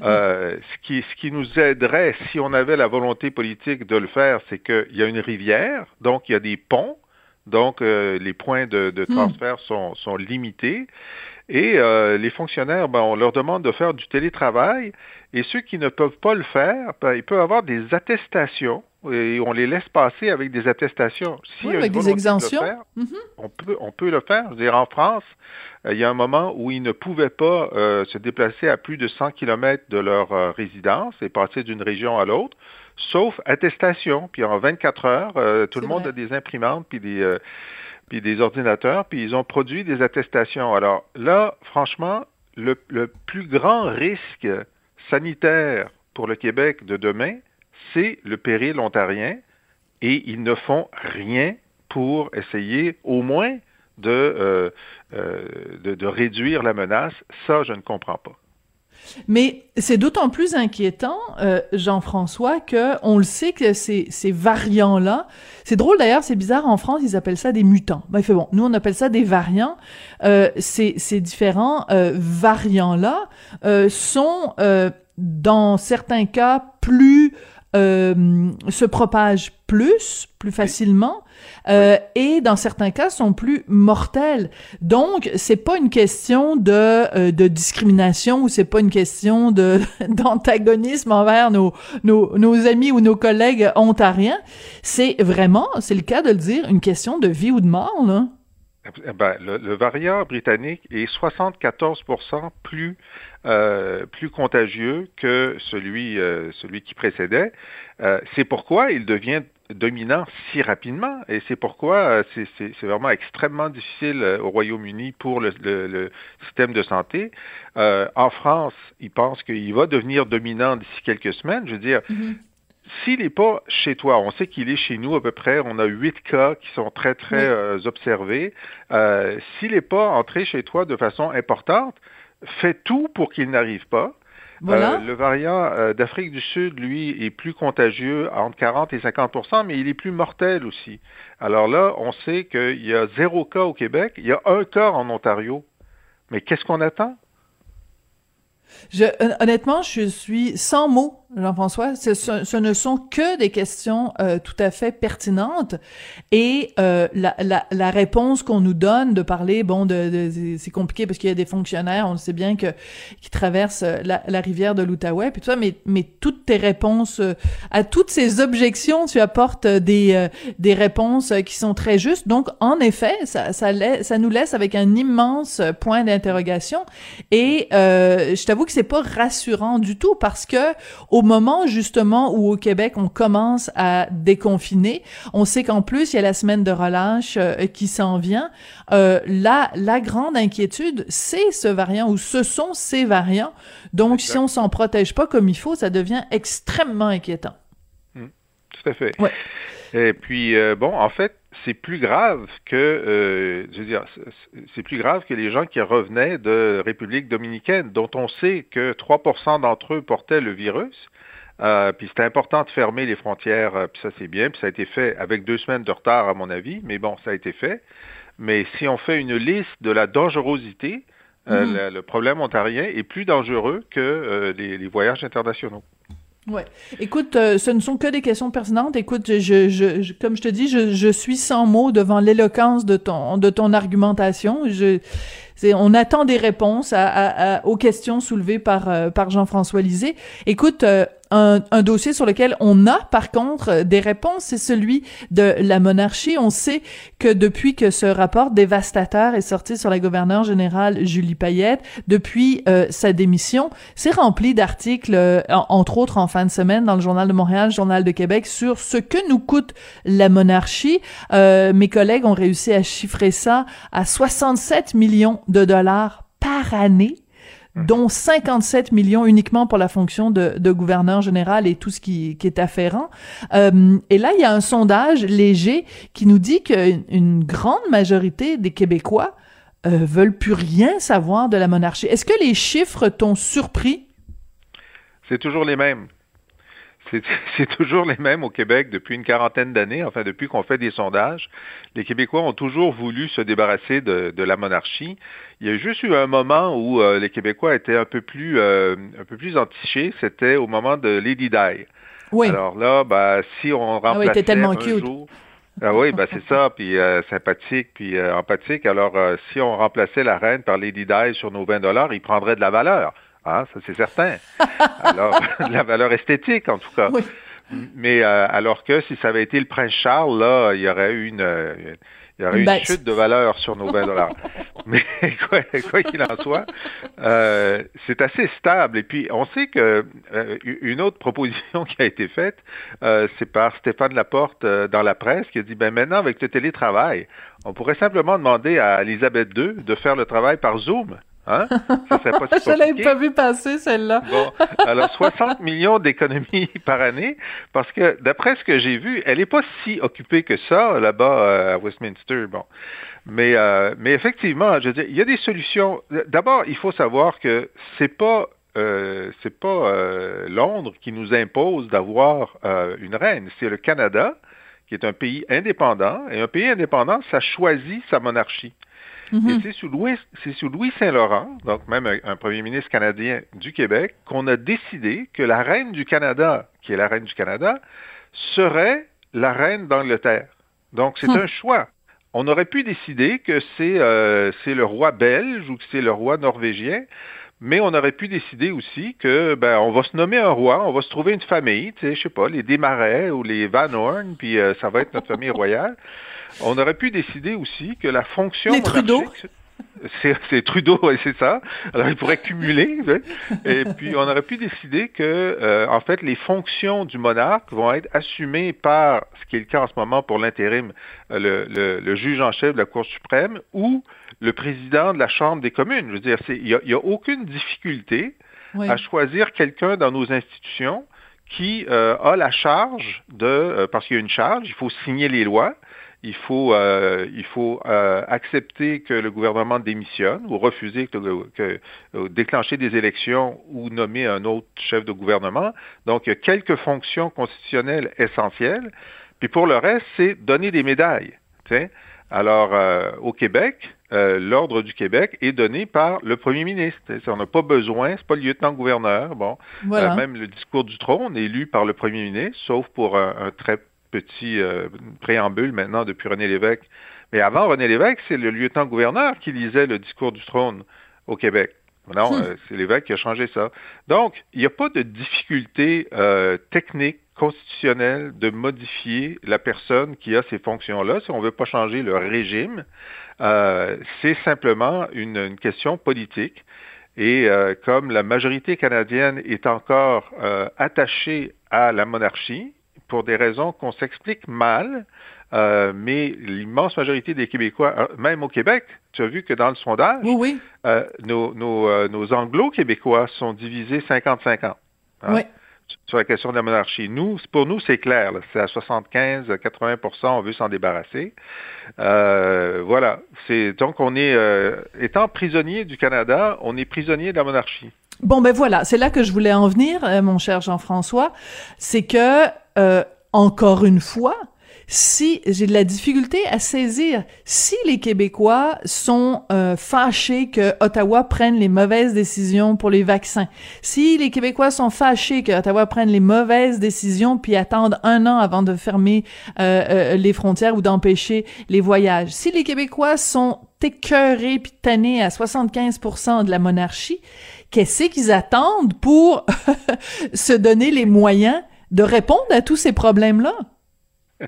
Euh, ce, qui, ce qui nous aiderait, si on avait la volonté politique de le faire, c'est qu'il y a une rivière, donc il y a des ponts, donc euh, les points de, de hmm. transfert sont, sont, limités. Et euh, les fonctionnaires, ben, on leur demande de faire du télétravail. Et ceux qui ne peuvent pas le faire, ben, ils peuvent avoir des attestations et on les laisse passer avec des attestations. Si oui, avec des exemptions. Mhm. on, peut, on peut le faire. Je veux dire, en France, euh, il y a un moment où ils ne pouvaient pas euh, se déplacer à plus de 100 km de leur euh, résidence et passer d'une région à l'autre, sauf attestation. Puis en 24 heures, tout le monde a des imprimantes puis des, puis des ordinateurs, puis ils ont produit des attestations. Alors là, franchement, le, le plus grand risque sanitaire pour le Québec de demain, c'est le péril ontarien et ils ne font rien pour essayer au moins de, euh, euh, de, réduire la menace. Ça, je ne comprends pas. Mais c'est d'autant plus inquiétant, euh, Jean-François, que on le sait que ces, ces variants-là, c'est drôle d'ailleurs, c'est bizarre, en France, ils appellent ça des mutants. Ben, fait bon, nous, on appelle ça des variants. ces, ces différents variants-là sont, dans certains cas, plus euh, se propagent plus, plus facilement, euh, et dans certains cas sont plus mortels. Donc, c'est pas une question de, euh, de discrimination ou c'est pas une question de d'antagonisme envers nos, nos, nos amis ou nos collègues ontariens. C'est vraiment, c'est le cas de le dire, une question de vie ou de mort, là. Eh ben, le, variant britannique est 74% plus euh, plus contagieux que celui euh, celui qui précédait. Euh, c'est pourquoi il devient dominant si rapidement et c'est pourquoi c'est vraiment extrêmement difficile au Royaume-Uni pour le, le, système de santé. en France, il pense qu'il va devenir dominant d'ici quelques semaines. Je veux dire, mm-hmm. S'il n'est pas chez toi, on sait qu'il est chez nous à peu près, on a huit cas qui sont très, très euh, observés. Euh, S'il n'est pas entré chez toi de façon importante, fais tout pour qu'il n'arrive pas. Euh, le variant euh, d'Afrique du Sud, lui, est plus contagieux, entre 40 et 50% mais il est plus mortel aussi. Alors là, on sait qu'il y a zéro cas au Québec, il y a un cas en Ontario. Mais qu'est-ce qu'on attend? Je, honnêtement, je suis sans mots Jean-François, ce, ce, ne sont que des questions euh, tout à fait pertinentes et euh, la, la, la, réponse qu'on nous donne de parler, bon, de, de c'est compliqué parce qu'il y a des fonctionnaires, on sait bien que qui traversent euh, la, la rivière de l'Outaouais, puis tout ça, mais mais toutes tes réponses euh, à toutes ces objections, tu apportes des des réponses qui sont très justes. Donc en effet, ça ça, ça nous laisse avec un immense point d'interrogation et je t'avoue que c'est pas rassurant du tout parce que au moment justement où au Québec on commence à déconfiner, on sait qu'en plus il y a la semaine de relâche euh, qui s'en vient. Euh, la la grande inquiétude, c'est ce variant ou ce sont ces variants. Donc si on s'en protège pas comme il faut, ça devient extrêmement inquiétant. Mmh. tout à fait. Et puis euh, bon, en fait, c'est plus grave que, euh, je veux dire, c'est plus grave que les gens qui revenaient de République dominicaine, dont on sait que 3% d'entre eux portaient le virus. Euh, puis c'était important de fermer les frontières, euh, puis ça c'est bien, puis ça a été fait avec deux semaines de retard à mon avis, mais bon, ça a été fait. Mais si on fait une liste de la dangerosité, mm-hmm. le, problème ontarien est plus dangereux que les voyages internationaux. Ouais. Écoute, euh, ce ne sont que des questions pertinentes. Écoute, je, je, comme je te dis, je, je suis sans mots devant l'éloquence de ton de ton argumentation. Je, on attend des réponses à, aux questions soulevées par euh, par Jean-François Lisée. Écoute, euh, un, dossier sur lequel on a par contre des réponses, c'est celui de la monarchie. On sait que depuis que ce rapport dévastateur est sorti sur la gouverneure générale Julie Payette, depuis euh, sa démission, c'est rempli d'articles, euh, entre autres en fin de semaine dans le Journal de Montréal, le Journal de Québec, sur ce que nous coûte la monarchie. Euh, mes collègues ont réussi à chiffrer ça à 67 millions de dollars par année. Dont 57 millions uniquement pour la fonction de, de gouverneur général et tout ce qui, qui est afférent. Euh, et là, il y a un sondage léger qui nous dit qu'une grande majorité des Québécois euh, veulent plus rien savoir de la monarchie. Est-ce que les chiffres t'ont surpris? C'est toujours les mêmes. c'est toujours les mêmes au Québec depuis une quarantaine d'années, enfin depuis qu'on fait des sondages. Les Québécois ont toujours voulu se débarrasser de, la monarchie. Il y a juste eu un moment où euh, les Québécois étaient un peu plus euh, un peu plus entichés, c'était au moment de Lady Di. Oui. Alors là, ben, si on remplaçait ah oui, tellement un cute. jour, ah oui, ben c'est ça, puis euh, sympathique, puis empathique. Alors, si on remplaçait la reine par Lady Di sur nos 20 dollars, il prendrait de la valeur. Ah, ça c'est certain. Alors, la valeur esthétique en tout cas. Mais euh, alors que si ça avait été le prince Charles, là, il y aurait eu une, il y aurait une, chute de valeur sur nos 20 dollars. Mais quoi qu'il en soit, euh, c'est assez stable. Et puis, on sait que euh, une autre proposition qui a été faite, c'est par Stéphane Laporte dans la presse, qui a dit, ben maintenant, avec le télétravail, on pourrait simplement demander à Elisabeth II de faire le travail par Zoom. Hein? Ça pas Je l'avais pas vu passer, celle-là. bon, alors 60 millions d'économies par année, parce que d'après ce que j'ai vu, elle n'est pas si occupée que ça là-bas euh, à Westminster. Bon, mais euh, mais effectivement, je veux dire, il y a des solutions. D'abord, il faut savoir que c'est pas euh, c'est pas euh, Londres qui nous impose d'avoir une reine, c'est le Canada qui est un pays indépendant et un pays indépendant, ça choisit sa monarchie. Et c'est sous Louis, Saint-Laurent, donc même un, premier ministre canadien du Québec, qu'on a décidé que la reine du Canada, qui est la reine du Canada, serait la reine d'Angleterre. Donc c'est hmm. un choix. On aurait pu décider que c'est euh, c'est le roi belge ou que c'est le roi norvégien, mais on aurait pu décider aussi que ben on va se nommer un roi, on va se trouver une famille, tu sais, je sais pas, les Desmarais ou les Van Horn, puis euh, ça va être notre famille royale. On aurait pu décider aussi que la fonction... Les Trudeau c'est Trudeau, et c'est ça. Alors, il pourrait cumuler. Et puis, on aurait pu décider que, euh, en fait, les fonctions du monarque vont être assumées par, ce qui est le cas en ce moment pour l'intérim, euh, le, juge en chef de la Cour suprême ou le président de la Chambre des communes. Je veux dire, il n'y a, aucune difficulté à choisir quelqu'un dans nos institutions qui euh, a la charge de, parce qu'il y a une charge, il faut signer les lois, il faut, euh, il faut euh, accepter que le gouvernement démissionne ou refuser que, que euh, déclencher des élections ou nommer un autre chef de gouvernement. Donc, il y a quelques fonctions constitutionnelles essentielles. Puis pour le reste, c'est donner des médailles. Alors, au Québec, l'ordre du Québec est donné par le premier ministre. On n'a pas besoin, c'est pas le lieutenant-gouverneur. Bon, même le discours du trône est lu par le premier ministre, sauf pour un, un très petit euh, préambule maintenant depuis René Lévesque. Mais avant René Lévesque, c'est le lieutenant-gouverneur qui lisait le discours du trône au Québec. Non, hmm. euh, c'est l'évêque qui a changé ça. Donc, il n'y a pas de difficulté euh, technique, constitutionnelle de modifier la personne qui a ces fonctions-là si on ne veut pas changer le régime. c'est simplement une, question politique. Et comme la majorité canadienne est encore attachée à la monarchie, pour des raisons qu'on s'explique mal, euh, mais l'immense majorité des Québécois, euh, même au Québec, tu as vu que dans le sondage, euh, nos, nos, anglo-québécois sont divisés 50-50. Hein, oui. Sur la question de la monarchie. Nous, pour nous, c'est clair. C'est à 75-80 on veut s'en débarrasser. voilà. C'est donc on est étant prisonnier du Canada, on est prisonnier de la monarchie. Bon ben voilà, c'est là que je voulais en venir, mon cher Jean-François, c'est que euh, encore une fois, si j'ai de la difficulté à saisir si les Québécois sont euh, fâchés que Ottawa prenne les mauvaises décisions pour les vaccins, si les Québécois sont fâchés que Ottawa prenne les mauvaises décisions puis attendent un an avant de fermer euh, les frontières ou d'empêcher les voyages, si les Québécois sont écœurés puis tannés à 75% de la monarchie, qu'est-ce qu'ils attendent pour se donner les moyens de répondre à tous ces problèmes-là?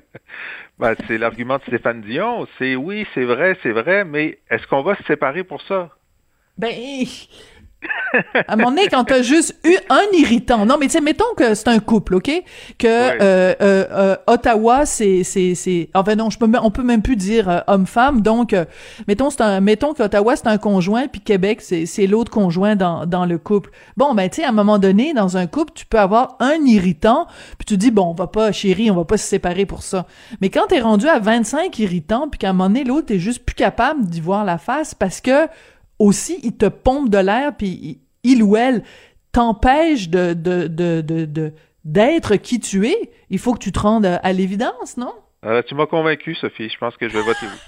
ben, c'est l'argument de Stéphane Dion. C'est oui, c'est vrai, c'est vrai, mais est-ce qu'on va se séparer pour ça? Ben, à un moment donné, quand t'as juste eu un irritant, non, mais tu sais, mettons que c'est un couple, ok, que euh, euh, euh, Ottawa, c'est c'est c'est, enfin non, je peux, on peut même plus dire homme-femme, donc mettons c'est un, mettons qu'Ottawa c'est un conjoint, puis Québec c'est c'est l'autre conjoint dans dans le couple. Bon, ben tu sais, à un moment donné, dans un couple, tu peux avoir un irritant, puis tu dis bon, on va pas, chérie, on va pas se séparer pour ça. Mais quand t'es rendu à 25 irritants, puis qu'à un moment donné l'autre est juste plus capable d'y voir la face parce que aussi, il te pompe de l'air, puis il ou elle t'empêche de, d'être qui tu es, il faut que tu te rendes à, l'évidence, non? Euh, tu m'as convaincu, Sophie. Je pense que je vais voter oui.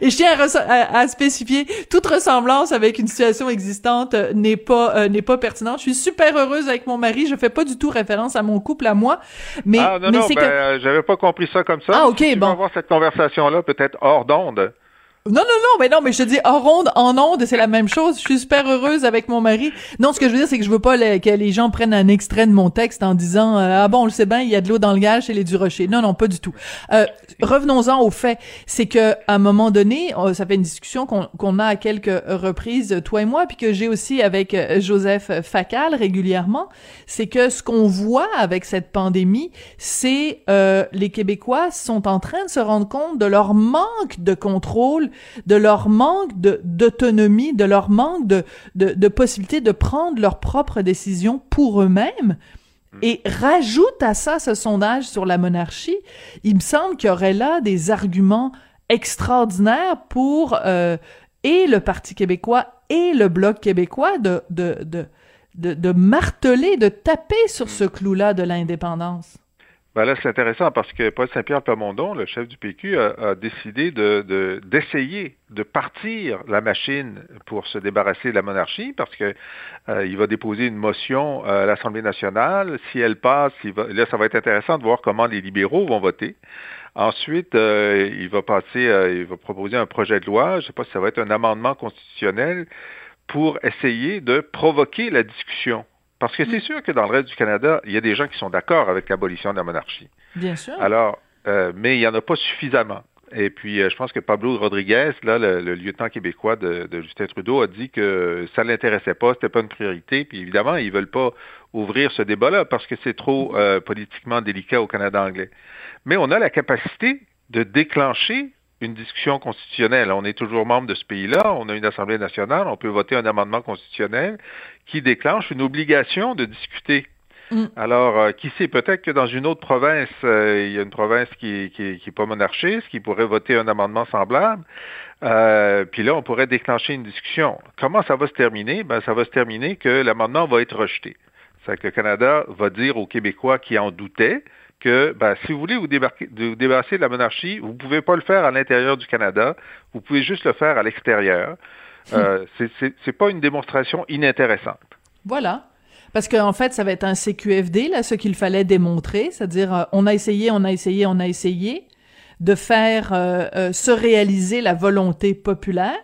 Et je tiens à, spécifier, toute ressemblance avec une situation existante euh, n'est pas euh, n'est pas pertinente. Je suis super heureuse avec mon mari. Je fais pas du tout référence à mon couple à moi, mais ah non non, ben, j'avais pas compris ça comme ça. Ah ok bon. On va avoir cette conversation là peut-être hors d'onde. Non, non, non, mais non, mais je te dis, en ronde, en onde, c'est la même chose. Je suis super heureuse avec mon mari. Non, ce que je veux dire, c'est que je veux pas que les gens prennent un extrait de mon texte en disant, euh, ah bon, on le sait bien, il y a de l'eau dans le gage chez les Durocher. Non, non, pas du tout. Euh, revenons-en au fait. C'est que, à un moment donné, euh, ça fait une discussion qu'on a à quelques reprises, toi et moi, puis que j'ai aussi avec Joseph Facal régulièrement. C'est que ce qu'on voit avec cette pandémie, c'est les Québécois sont en train de se rendre compte de leur manque de contrôle de leur manque d'autonomie, de, leur manque de, de, de possibilité de prendre leurs propres décisions pour eux-mêmes. Mm. Et rajoute à ça ce sondage sur la monarchie, il me semble qu'il y aurait là des arguments extraordinaires pour euh, et le Parti québécois et le Bloc québécois de, de, de, de, de marteler, de taper sur ce clou-là de l'indépendance. Ben là, c'est intéressant parce que Paul Saint-Pierre Plamondon, le chef du PQ, a, décidé de, d'essayer de, partir la machine pour se débarrasser de la monarchie parce que euh, il va déposer une motion à l'Assemblée nationale. Si elle passe, il va, là, ça va être intéressant de voir comment les libéraux vont voter. Ensuite, euh, il va passer, euh, il va proposer un projet de loi. Je ne sais pas si ça va être un amendement constitutionnel pour essayer de provoquer la discussion parce que c'est mm. sûr que dans le reste du Canada, il y a des gens qui sont d'accord avec l'abolition de la monarchie. Bien sûr. Alors, euh, mais il n'y en a pas suffisamment. Et puis, euh, je pense que Pablo Rodriguez, là, le, lieutenant québécois de, Justin Trudeau, a dit que ça ne l'intéressait pas, c'était pas une priorité. Puis évidemment, ils veulent pas ouvrir ce débat-là parce que c'est trop euh, politiquement délicat au Canada anglais. Mais on a la capacité de déclencher une discussion constitutionnelle. On est toujours membre de ce pays-là, on a une Assemblée nationale, on peut voter un amendement constitutionnel qui déclenche une obligation de discuter. Mm. Alors, euh, qui sait, peut-être que dans une autre province, euh, il y a une province qui n'est qui, pas monarchiste, qui pourrait voter un amendement semblable. Euh, puis là, on pourrait déclencher une discussion. Comment ça va se terminer? Ben, ça va se terminer que l'amendement va être rejeté. C'est que le Canada va dire aux Québécois qui en doutaient, que ben, si vous voulez vous, débarrasser de la monarchie, vous ne pouvez pas le faire à l'intérieur du Canada, vous pouvez juste le faire à l'extérieur. Euh, c'est pas une démonstration inintéressante. Voilà. Parce qu'en fait, ça va être un CQFD, là, ce qu'il fallait démontrer, c'est-à-dire euh, on a essayé, on a essayé, on a essayé de faire euh, euh, se réaliser la volonté populaire.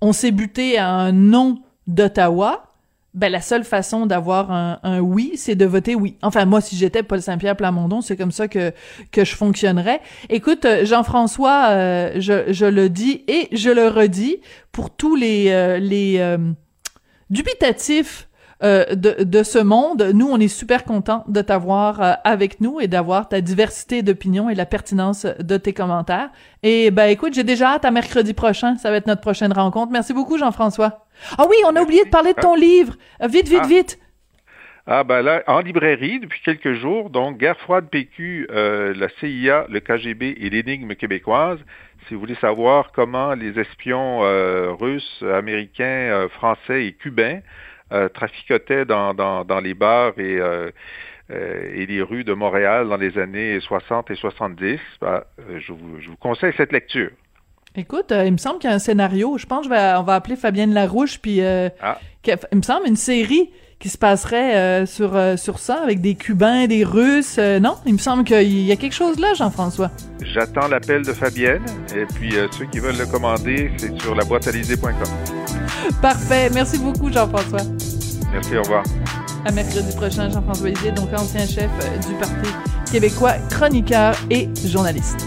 On s'est buté à un non d'Ottawa ben la seule façon d'avoir un, un oui, c'est de voter oui. Enfin moi si j'étais Paul Saint-Pierre Plamondon, c'est comme ça que que je fonctionnerais. Écoute euh, Jean-François, euh, je, je le dis et je le redis pour tous les euh, les dubitatifs de, de ce monde. Nous, on est super contents de t'avoir avec nous et d'avoir ta diversité d'opinions et la pertinence de tes commentaires. Et ben écoute, j'ai déjà hâte à mercredi prochain. Ça va être notre prochaine rencontre. Merci beaucoup, Jean-François. Ah oui, on a oublié de parler de ton livre. Vite, vite, ah. vite. Ah ben là, en librairie depuis quelques jours, donc Guerre froide PQ, euh, la CIA, le KGB et l'énigme québécoise. Si vous voulez savoir comment les espions euh, russes, américains, euh, français et cubains traficotaient dans, dans, les bars et, et les rues de Montréal dans les années 60 et 70, ben, je, vous, je vous conseille cette lecture. Écoute, euh, il me semble qu'il y a un scénario. Je pense qu'on va, va appeler Fabienne Larouche, puis euh, ah. il me semble une série qui se passerait euh, sur sur ça avec des Cubains, des Russes. non, il me semble qu'il y a quelque chose là, Jean-François. J'attends l'appel de Fabienne, et puis ceux qui veulent le commander, c'est sur la Parfait. Merci beaucoup, Jean-François. Merci, au revoir. À mercredi prochain, Jean-François Lisée, donc ancien chef du Parti québécois, chroniqueur et journaliste.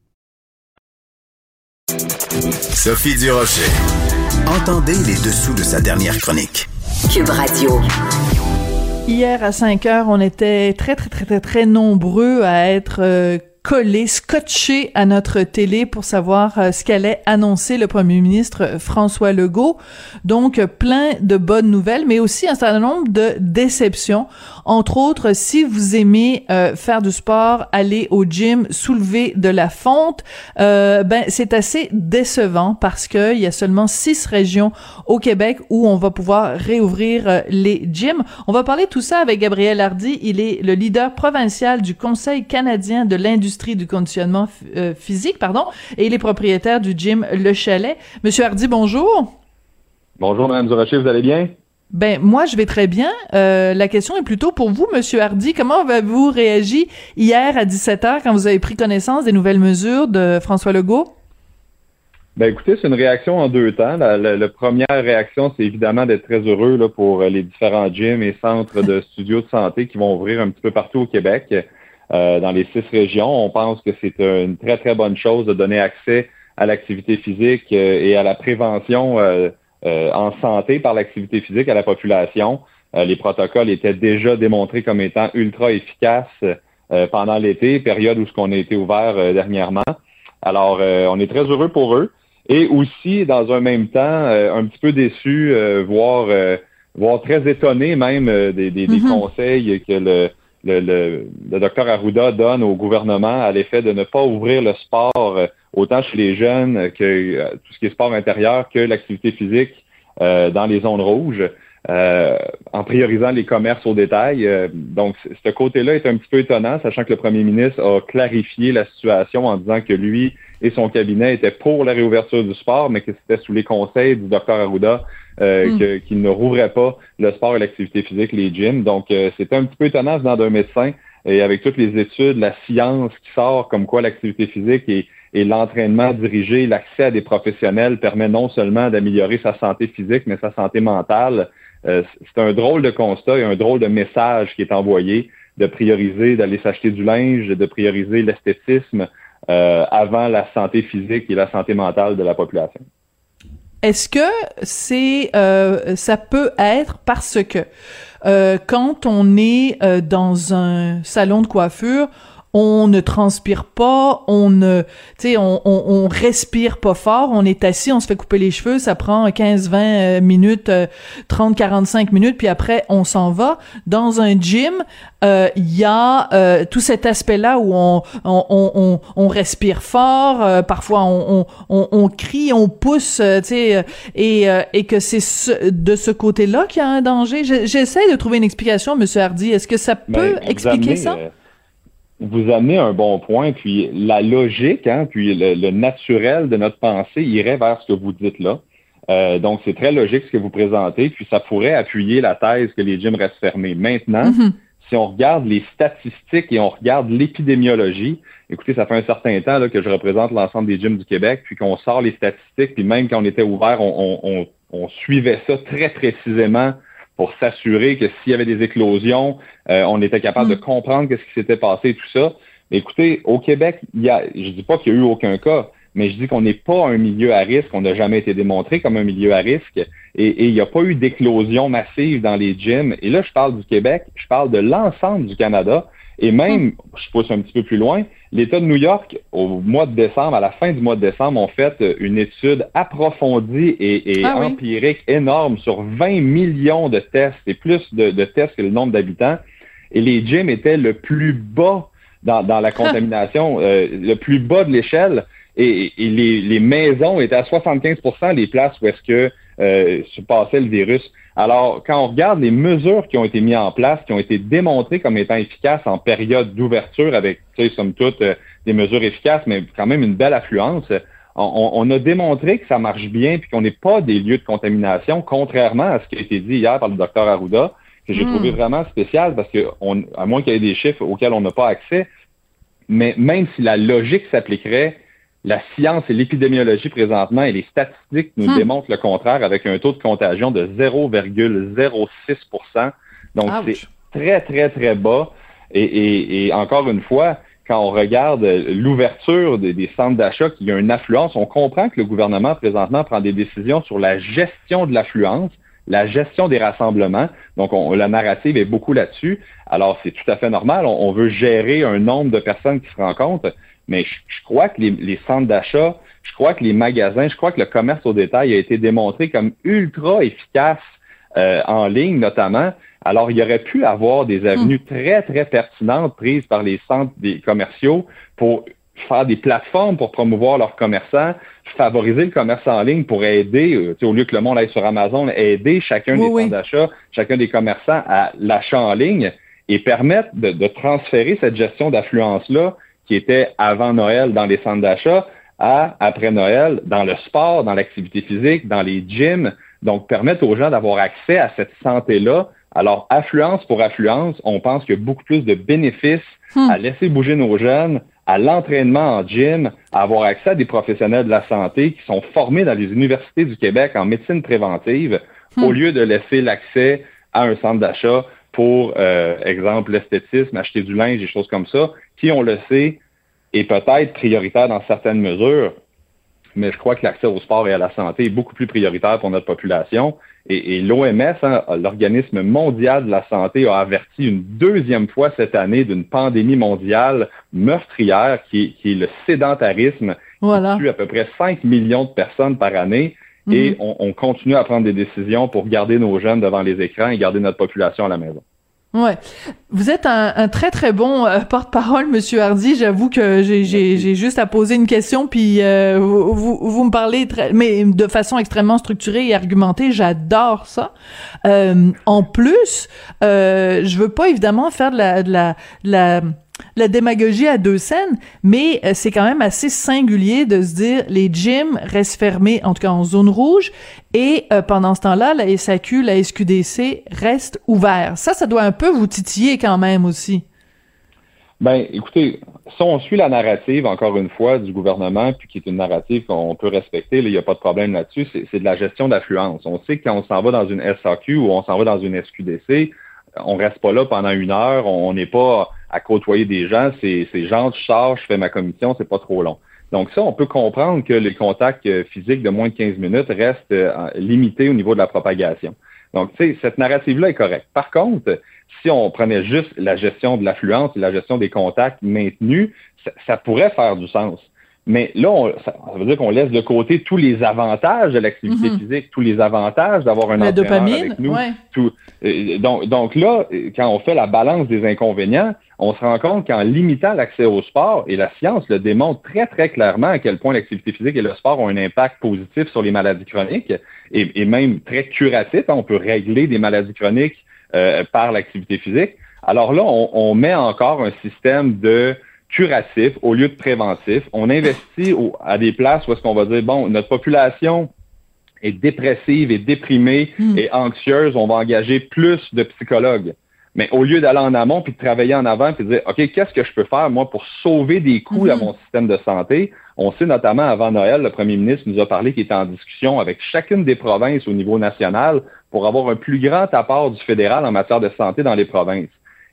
Sophie Durocher. Entendez les dessous de sa dernière chronique. Cube Radio. Hier à 5 heures, on était très, très, très, très, très nombreux à être euh, collé, scotché à notre télé pour savoir euh, ce qu'allait annoncer le premier ministre euh, François Legault. Donc, plein de bonnes nouvelles, mais aussi un certain nombre de déceptions. Entre autres, si vous aimez faire du sport, aller au gym, soulever de la fonte, ben c'est assez décevant parce que il y a seulement six régions au Québec où on va pouvoir réouvrir les gyms. On va parler de tout ça avec Gabriel Hardy. Il est le leader provincial du Conseil canadien de l'industrie du conditionnement euh, physique, pardon, et il est propriétaire du gym Le Chalet. Monsieur Hardy, bonjour. Bonjour, Mme Zuracher, vous allez bien? Ben moi je vais très bien. Euh, la question est plutôt pour vous, Monsieur Hardy. Comment avez-vous réagi hier à 17h quand vous avez pris connaissance des nouvelles mesures de François Legault? Ben écoutez, c'est une réaction en deux temps. La, première réaction, c'est évidemment d'être très heureux là, pour les différents gyms et centres de studios de santé qui vont ouvrir un petit peu partout au Québec. Euh, dans les six régions. On pense que c'est une très, très bonne chose de donner accès à l'activité physique euh, et à la prévention euh, en santé par l'activité physique à la population. les protocoles étaient déjà démontrés comme étant ultra efficaces pendant l'été, période où ce qu'on a été ouvert dernièrement. Alors, on est très heureux pour eux. Et aussi, dans un même temps, un petit peu déçu, voire, voire très étonné même des, des, des mm-hmm. conseils que le, le, docteur Arruda donne au gouvernement à l'effet de ne pas ouvrir le sport euh, autant chez les jeunes que euh, tout ce qui est sport intérieur que l'activité physique euh, dans les zones rouges, en priorisant les commerces au détail. donc, ce côté-là est un petit peu étonnant, sachant que le premier ministre a clarifié la situation en disant que lui et son cabinet étaient pour la réouverture du sport, mais que c'était sous les conseils du docteur Arruda euh, mm. qu'il ne rouvrait pas le sport et l'activité physique, les gyms. Donc, euh, c'était un petit peu étonnant venant d'un médecin et avec toutes les études, la science qui sort comme quoi l'activité physique et, l'entraînement dirigé, l'accès à des professionnels permet non seulement d'améliorer sa santé physique, mais sa santé mentale. Euh, c'est un drôle de constat et un drôle de message qui est envoyé de prioriser, d'aller s'acheter du linge, de prioriser l'esthétisme avant la santé physique et la santé mentale de la population. Est-ce que c'est euh, ça peut être parce que euh, quand on est euh, dans un salon de coiffure, on ne transpire pas, on ne, tu sais, on, on, on, respire pas fort, on est assis, on se fait couper les cheveux, ça prend 15, 20 euh, minutes, 30, euh, 45 minutes, puis après on s'en va. Dans un gym, euh, il y a tout cet aspect-là où on, on, on, respire fort, parfois on, on, crie, on pousse, tu sais, et, et que c'est de ce côté-là qu'il y a un danger. J'essaie de trouver une explication, Monsieur Hardy. Est-ce que ça ben, peut expliquer ça? Vous amenez un bon point, puis la logique, hein, puis le, naturel de notre pensée irait vers ce que vous dites là. Euh, donc, c'est très logique ce que vous présentez, puis ça pourrait appuyer la thèse que les gyms restent fermés. Maintenant, mm-hmm. si on regarde les statistiques et on regarde l'épidémiologie, écoutez, ça fait un certain temps là, que je représente l'ensemble des gyms du Québec, puis qu'on sort les statistiques, puis même quand on était ouvert, on, on, on suivait ça très précisément pour s'assurer que s'il y avait des éclosions, euh, on était capable de mm. comprendre ce qui s'était passé et tout ça. Mais écoutez, au Québec, il y a, je dis pas qu'il y a eu aucun cas, mais je dis qu'on n'est pas un milieu à risque, on n'a jamais été démontré comme un milieu à risque, et, il n'y a pas eu d'éclosion massive dans les gyms. Et là, je parle du Québec, je parle de l'ensemble du Canada, et même, je pousse un petit peu plus loin, l'État de New York, au mois de décembre, à la fin du mois de décembre, ont fait une étude approfondie et, ah empirique énorme sur 20 millions de tests et plus de, tests que le nombre d'habitants. Et les gyms étaient le plus bas dans, la contamination, euh, le plus bas de l'échelle. Et, les, maisons étaient à 75% des places où est-ce que euh, se passait le virus. Alors, quand on regarde les mesures qui ont été mises en place, qui ont été démontrées comme étant efficaces en période d'ouverture, avec, tu sais, somme toute, euh, des mesures efficaces, mais quand même une belle affluence, on, a démontré que ça marche bien puis qu'on n'est pas des lieux de contamination, contrairement à ce qui a été dit hier par le docteur Arruda, que j'ai hmm. trouvé vraiment spécial parce que, à moins qu'il y ait des chiffres auxquels on n'a pas accès, mais même si la logique s'appliquerait, la science et l'épidémiologie présentement et les statistiques nous hmm. démontrent le contraire avec un taux de contagion de 0,06% Donc, c'est très, très, très bas. Et, et, encore une fois, quand on regarde l'ouverture des, centres d'achat, qu'il y a une affluence, on comprend que le gouvernement présentement prend des décisions sur la gestion de l'affluence, la gestion des rassemblements. Donc, on, la narrative est beaucoup là-dessus. Alors, c'est tout à fait normal. On, veut gérer un nombre de personnes qui se rencontrent, mais je, crois que les, centres d'achat, je crois que les magasins, je crois que le commerce au détail a été démontré comme ultra efficace euh, en ligne notamment. Alors, il y aurait pu avoir des avenues hmm. très, très pertinentes prises par les centres des commerciaux pour faire des plateformes pour promouvoir leurs commerçants, favoriser le commerce en ligne pour aider, euh, au lieu que le monde aille sur Amazon, aider chacun des centres d'achat, chacun des commerçants à l'achat en ligne et permettre de, de transférer cette gestion d'affluence-là qui était avant Noël dans les centres d'achat à après Noël dans le sport, dans l'activité physique, dans les gyms. Donc, permettre aux gens d'avoir accès à cette santé-là alors, affluence pour affluence, on pense qu'il y a beaucoup plus de bénéfices hmm. à laisser bouger nos jeunes, à l'entraînement en gym, à avoir accès à des professionnels de la santé qui sont formés dans les universités du Québec en médecine préventive, hmm. au lieu de laisser l'accès à un centre d'achat pour, euh, exemple, l'esthétisme, acheter du linge, des choses comme ça, qui, on le sait, est peut-être prioritaire dans certaines mesures, mais je crois que l'accès au sport et à la santé est beaucoup plus prioritaire pour notre population. Et, l'OMS, hein, l'organisme mondial de la santé, a averti une deuxième fois cette année d'une pandémie mondiale meurtrière qui, est le sédentarisme, qui tue à peu près 5 millions de personnes par année. Et mhm. on continue à prendre des décisions pour garder nos jeunes devant les écrans et garder notre population à la maison. Ouais, vous êtes un, très très bon euh, porte-parole, Monsieur Hardy. J'avoue que j'ai juste à poser une question, puis euh, vous, vous, me parlez très, mais de façon extrêmement structurée et argumentée. J'adore ça. Euh, en plus, je veux pas évidemment faire de la, de la, de la la démagogie à deux scènes, mais euh, c'est quand même assez singulier de se dire les gyms restent fermés, en tout cas en zone rouge, et euh, pendant ce temps-là, la SAQ, la SQDC restent ouverts. Ça, ça doit un peu vous titiller quand même aussi. Ben, écoutez, si on suit la narrative, encore une fois, du gouvernement, puis qui est une narrative qu'on peut respecter, il n'y a pas de problème là-dessus, c'est de la gestion d'affluence. On sait que quand on s'en va dans une SAQ ou on s'en va dans une SQDC, on reste pas là pendant une heure, on n'est pas à côtoyer des gens, c'est gens, je sors, je fais ma commission, c'est pas trop long. Donc ça, on peut comprendre que les contacts euh, physiques de moins de 15 minutes restent euh, limités au niveau de la propagation. Donc, tu sais, cette narrative-là est correcte. Par contre, si on prenait juste la gestion de l'affluence et la gestion des contacts maintenus, ça pourrait faire du sens. Mais là, ça, veut dire qu'on laisse de côté tous les avantages de l'activité mhm. physique, tous les avantages d'avoir un entraîneur avec nous. Euh, donc, donc là, quand on fait la balance des inconvénients, on se rend compte qu'en limitant l'accès au sport, et la science le démontre très, très clairement à quel point l'activité physique et le sport ont un impact positif sur les maladies chroniques et, même très curatif. Hein, on peut régler des maladies chroniques euh, par l'activité physique. Alors là, on met encore un système de curatif au lieu de préventif. On investit à des places où est-ce qu'on va dire, bon, notre population est dépressive et déprimée hmm. et anxieuse, on va engager plus de psychologues. Mais au lieu d'aller en amont puis de travailler en avant puis de dire, OK, qu'est-ce que je peux faire, moi, pour sauver des coûts à hmm. mon système de santé? On sait notamment avant Noël, le premier ministre nous a parlé qu'il était en discussion avec chacune des provinces au niveau national pour avoir un plus grand apport du fédéral en matière de santé dans les provinces.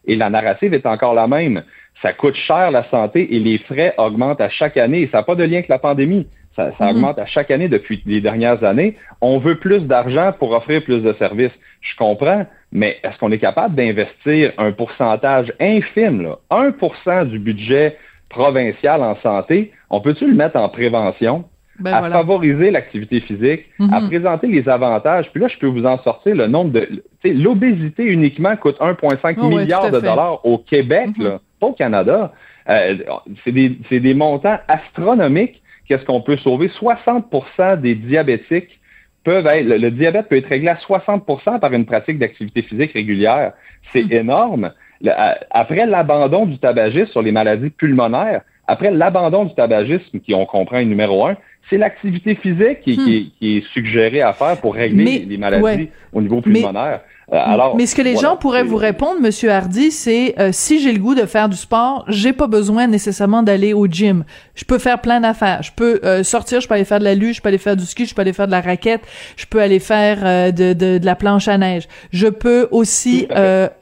Et la narrative est encore la même ça coûte cher la santé et les frais augmentent à chaque année. Et ça n'a pas de lien avec la pandémie. Ça, mhm. augmente à chaque année depuis les dernières années. On veut plus d'argent pour offrir plus de services. Je comprends, mais est-ce qu'on est capable d'investir un pourcentage infime, là, 1 du budget provincial en santé? On peut-tu le mettre en prévention? Ben à favoriser l'activité physique, à mhm. présenter les avantages? Puis là, je peux vous en sortir le nombre de... L'obésité uniquement coûte 1,5 milliard de dollars au Québec. Mhm. là pas au Canada. Euh, c'est des, montants astronomiques. Qu'est-ce qu'on peut sauver? 60% des diabétiques peuvent être, le, diabète peut être réglé à 60% par une pratique d'activité physique régulière. C'est hmm. énorme. après l'abandon du tabagisme sur les maladies pulmonaires, après l'abandon du tabagisme, qui on comprend numéro un, c'est l'activité physique qui, hmm. est suggérée à faire pour régler les maladies au niveau pulmonaire. Alors, mais ce que les gens pourraient vous répondre, Monsieur Hardy, c'est euh, si j'ai le goût de faire du sport, j'ai pas besoin nécessairement d'aller au gym. Je peux faire plein d'affaires. Je peux euh, sortir, je peux aller faire de la luge, je peux aller faire du ski, je peux aller faire de la raquette, je peux aller faire de, de, de, la planche à neige. Je peux aussi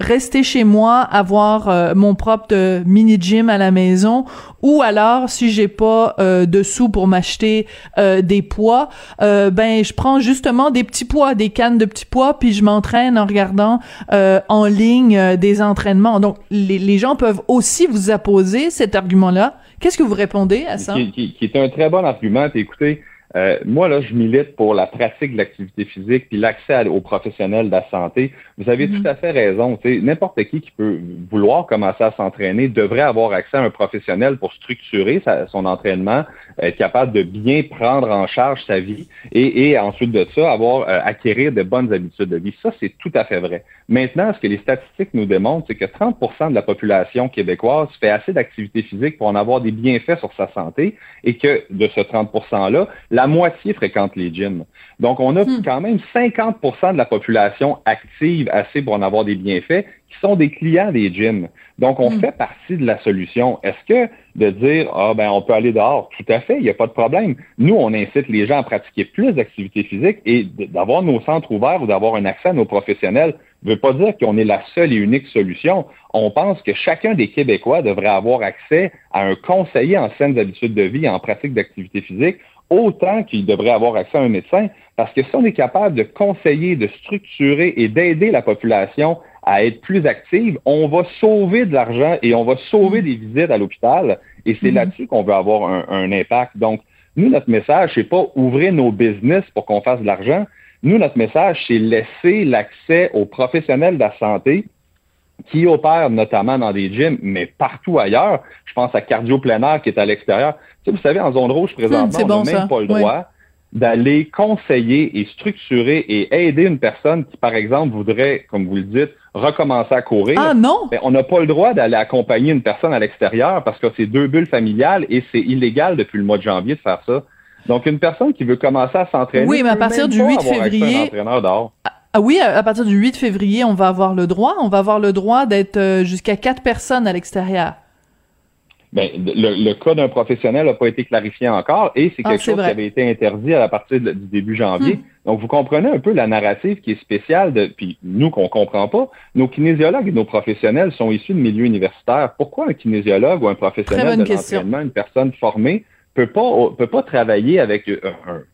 rester chez moi, avoir mon propre mini gym à la maison, ou alors si j'ai pas de sous pour m'acheter des poids, ben je prends justement des petits poids, des cannes de petits poids, puis je m'entraîne en regardant euh, en ligne euh, des entraînements. Donc, les, les, gens peuvent aussi vous apposer cet argument-là. Qu'est-ce que vous répondez à ça? Qui, qui, qui est un très bon argument. Écoutez, euh, moi, là, je milite pour la pratique de l'activité physique puis l'accès aux professionnels de la santé. Vous avez mm-hmm. tout à fait raison. N'importe qui qui peut vouloir commencer à s'entraîner devrait avoir accès à un professionnel pour structurer son entraînement, être capable de bien prendre en charge sa vie et, et ensuite de ça, avoir euh, acquérir de bonnes habitudes de vie. Ça, c'est tout à fait vrai. Maintenant, ce que les statistiques nous démontrent, c'est que 30% de la population québécoise fait assez d'activité physique pour en avoir des bienfaits sur sa santé et que de ce 30 %-là, la moitié fréquente les gyms. Donc, on a hmm. quand même 50% de la population active assez pour en avoir des bienfaits qui sont des clients des gyms. Donc, on hmm. fait partie de la solution. Est-ce que de dire, ah ben, on peut aller dehors, tout à fait, il n'y a pas de problème. Nous, on incite les gens à pratiquer plus d'activités physiques et d'avoir nos centres ouverts ou d'avoir un accès à nos professionnels ne veut pas dire qu'on est la seule et unique solution. On pense que chacun des Québécois devrait avoir accès à un conseiller en saines habitudes de vie, en pratique d'activité physique, autant qu'il devrait avoir accès à un médecin, parce que si on est capable de conseiller, de structurer et d'aider la population à être plus active, on va sauver de l'argent et on va sauver des visites à l'hôpital. Et c'est mm-hmm. là-dessus qu'on veut avoir un, impact. Donc, nous, notre message, c'est pas ouvrir nos business pour qu'on fasse de l'argent. Nous, notre message, c'est laisser l'accès aux professionnels de la santé qui opèrent notamment dans des gyms, mais partout ailleurs. Je pense à Cardio Plein Air qui est à l'extérieur. vous savez, en zone rouge présentement, on n'a même pas le droit d'aller conseiller et structurer et aider une personne qui, par exemple, voudrait, comme vous le dites, recommencer à courir. Ah non! on n'a pas le droit d'aller accompagner une personne à l'extérieur parce que c'est deux bulles familiales et c'est illégal depuis le mois de janvier de faire ça. Donc, une personne qui veut commencer à s'entraîner. Oui, mais à partir du 8 février. Ah oui, à partir du 8 février, on va avoir le droit. On va avoir le droit d'être euh, jusqu'à quatre personnes à l'extérieur. Ben, le, cas d'un professionnel n'a pas été clarifié encore et c'est ah, quelque chose qui avait été interdit à partir du début janvier. Hmm. Donc, vous comprenez un peu la narrative qui est spéciale, de, puis nous qu'on comprend pas, nos kinésiologues et nos professionnels sont issus de milieux universitaires. Pourquoi un kinésiologue ou un professionnel de l'entraînement, une personne formée, peut pas peut pas travailler avec euh,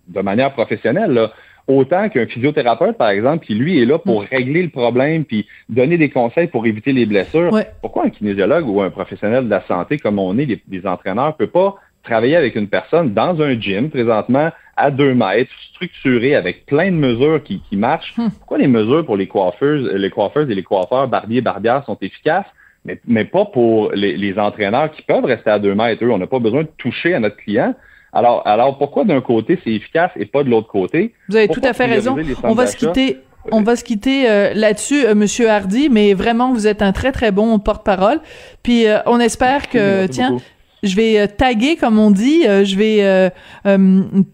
de manière professionnelle là, autant qu'un physiothérapeute par exemple qui lui est là pour mm. régler le problème puis donner des conseils pour éviter les blessures. Pourquoi un kinésiologue ou un professionnel de la santé comme on est des, entraîneurs peut pas travailler avec une personne dans un gym présentement à deux mètres, structuré avec plein de mesures qui, qui marchent? Mm. Pourquoi les mesures pour les coiffeuses, les coiffeuses et les coiffeurs, barbiers, barbières sont efficaces? Mais, mais pas pour les, les, entraîneurs qui peuvent rester à deux mètres. Eux, on n'a pas besoin de toucher à notre client. Alors, alors pourquoi d'un côté c'est efficace et pas de l'autre côté? Vous avez tout à fait raison. On va se quitter. On va se quitter euh, là-dessus, euh, Monsieur Hardy, mais vraiment, vous êtes un très très bon porte-parole. Puis euh, on espère que, tiens, je vais euh, taguer, comme on dit, euh, je vais euh,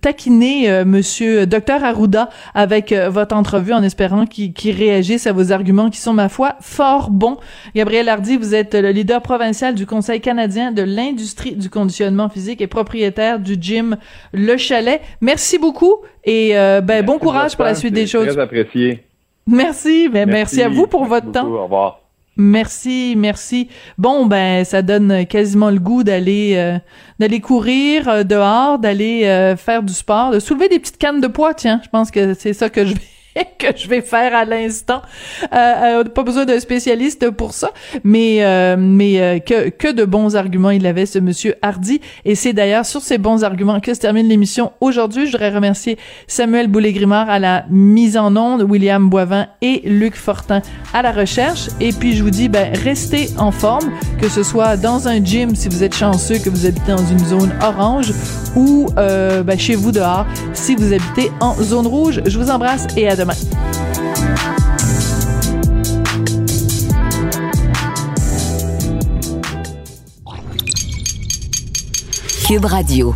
taquiner Monsieur Docteur Arruda avec votre entrevue en espérant qu'il réagisse à vos arguments qui sont, ma foi, fort bons. Gabriel Hardy, vous êtes le leader provincial du Conseil canadien de l'industrie du conditionnement physique et propriétaire du gym Le Chalet. Merci beaucoup et ben, bon courage pour la suite des choses. Très apprécié. Merci, ben, merci, à vous pour votre temps. Au revoir. Merci, merci. Bon, ben, ça donne quasiment le goût d'aller euh, d'aller courir euh, dehors, d'aller euh, faire du sport, de soulever des petites cannes de poids. Tiens, je pense que c'est ça que je vais que je vais faire à l'instant. Euh, euh, pas besoin d'un spécialiste pour ça, mais euh, mais euh, que que de bons arguments il avait ce monsieur Hardy et c'est d'ailleurs sur ces bons arguments que se termine l'émission aujourd'hui. Je voudrais remercier Samuel Boulay-Grimard à la mise en onde, William Boivin et Luc Fortin à la recherche et puis je vous dis ben restez en forme que ce soit dans un gym si vous êtes chanceux que vous habitez dans une zone orange ou ben, chez vous dehors si vous habitez en zone rouge. Je vous embrasse et à Cube Radio.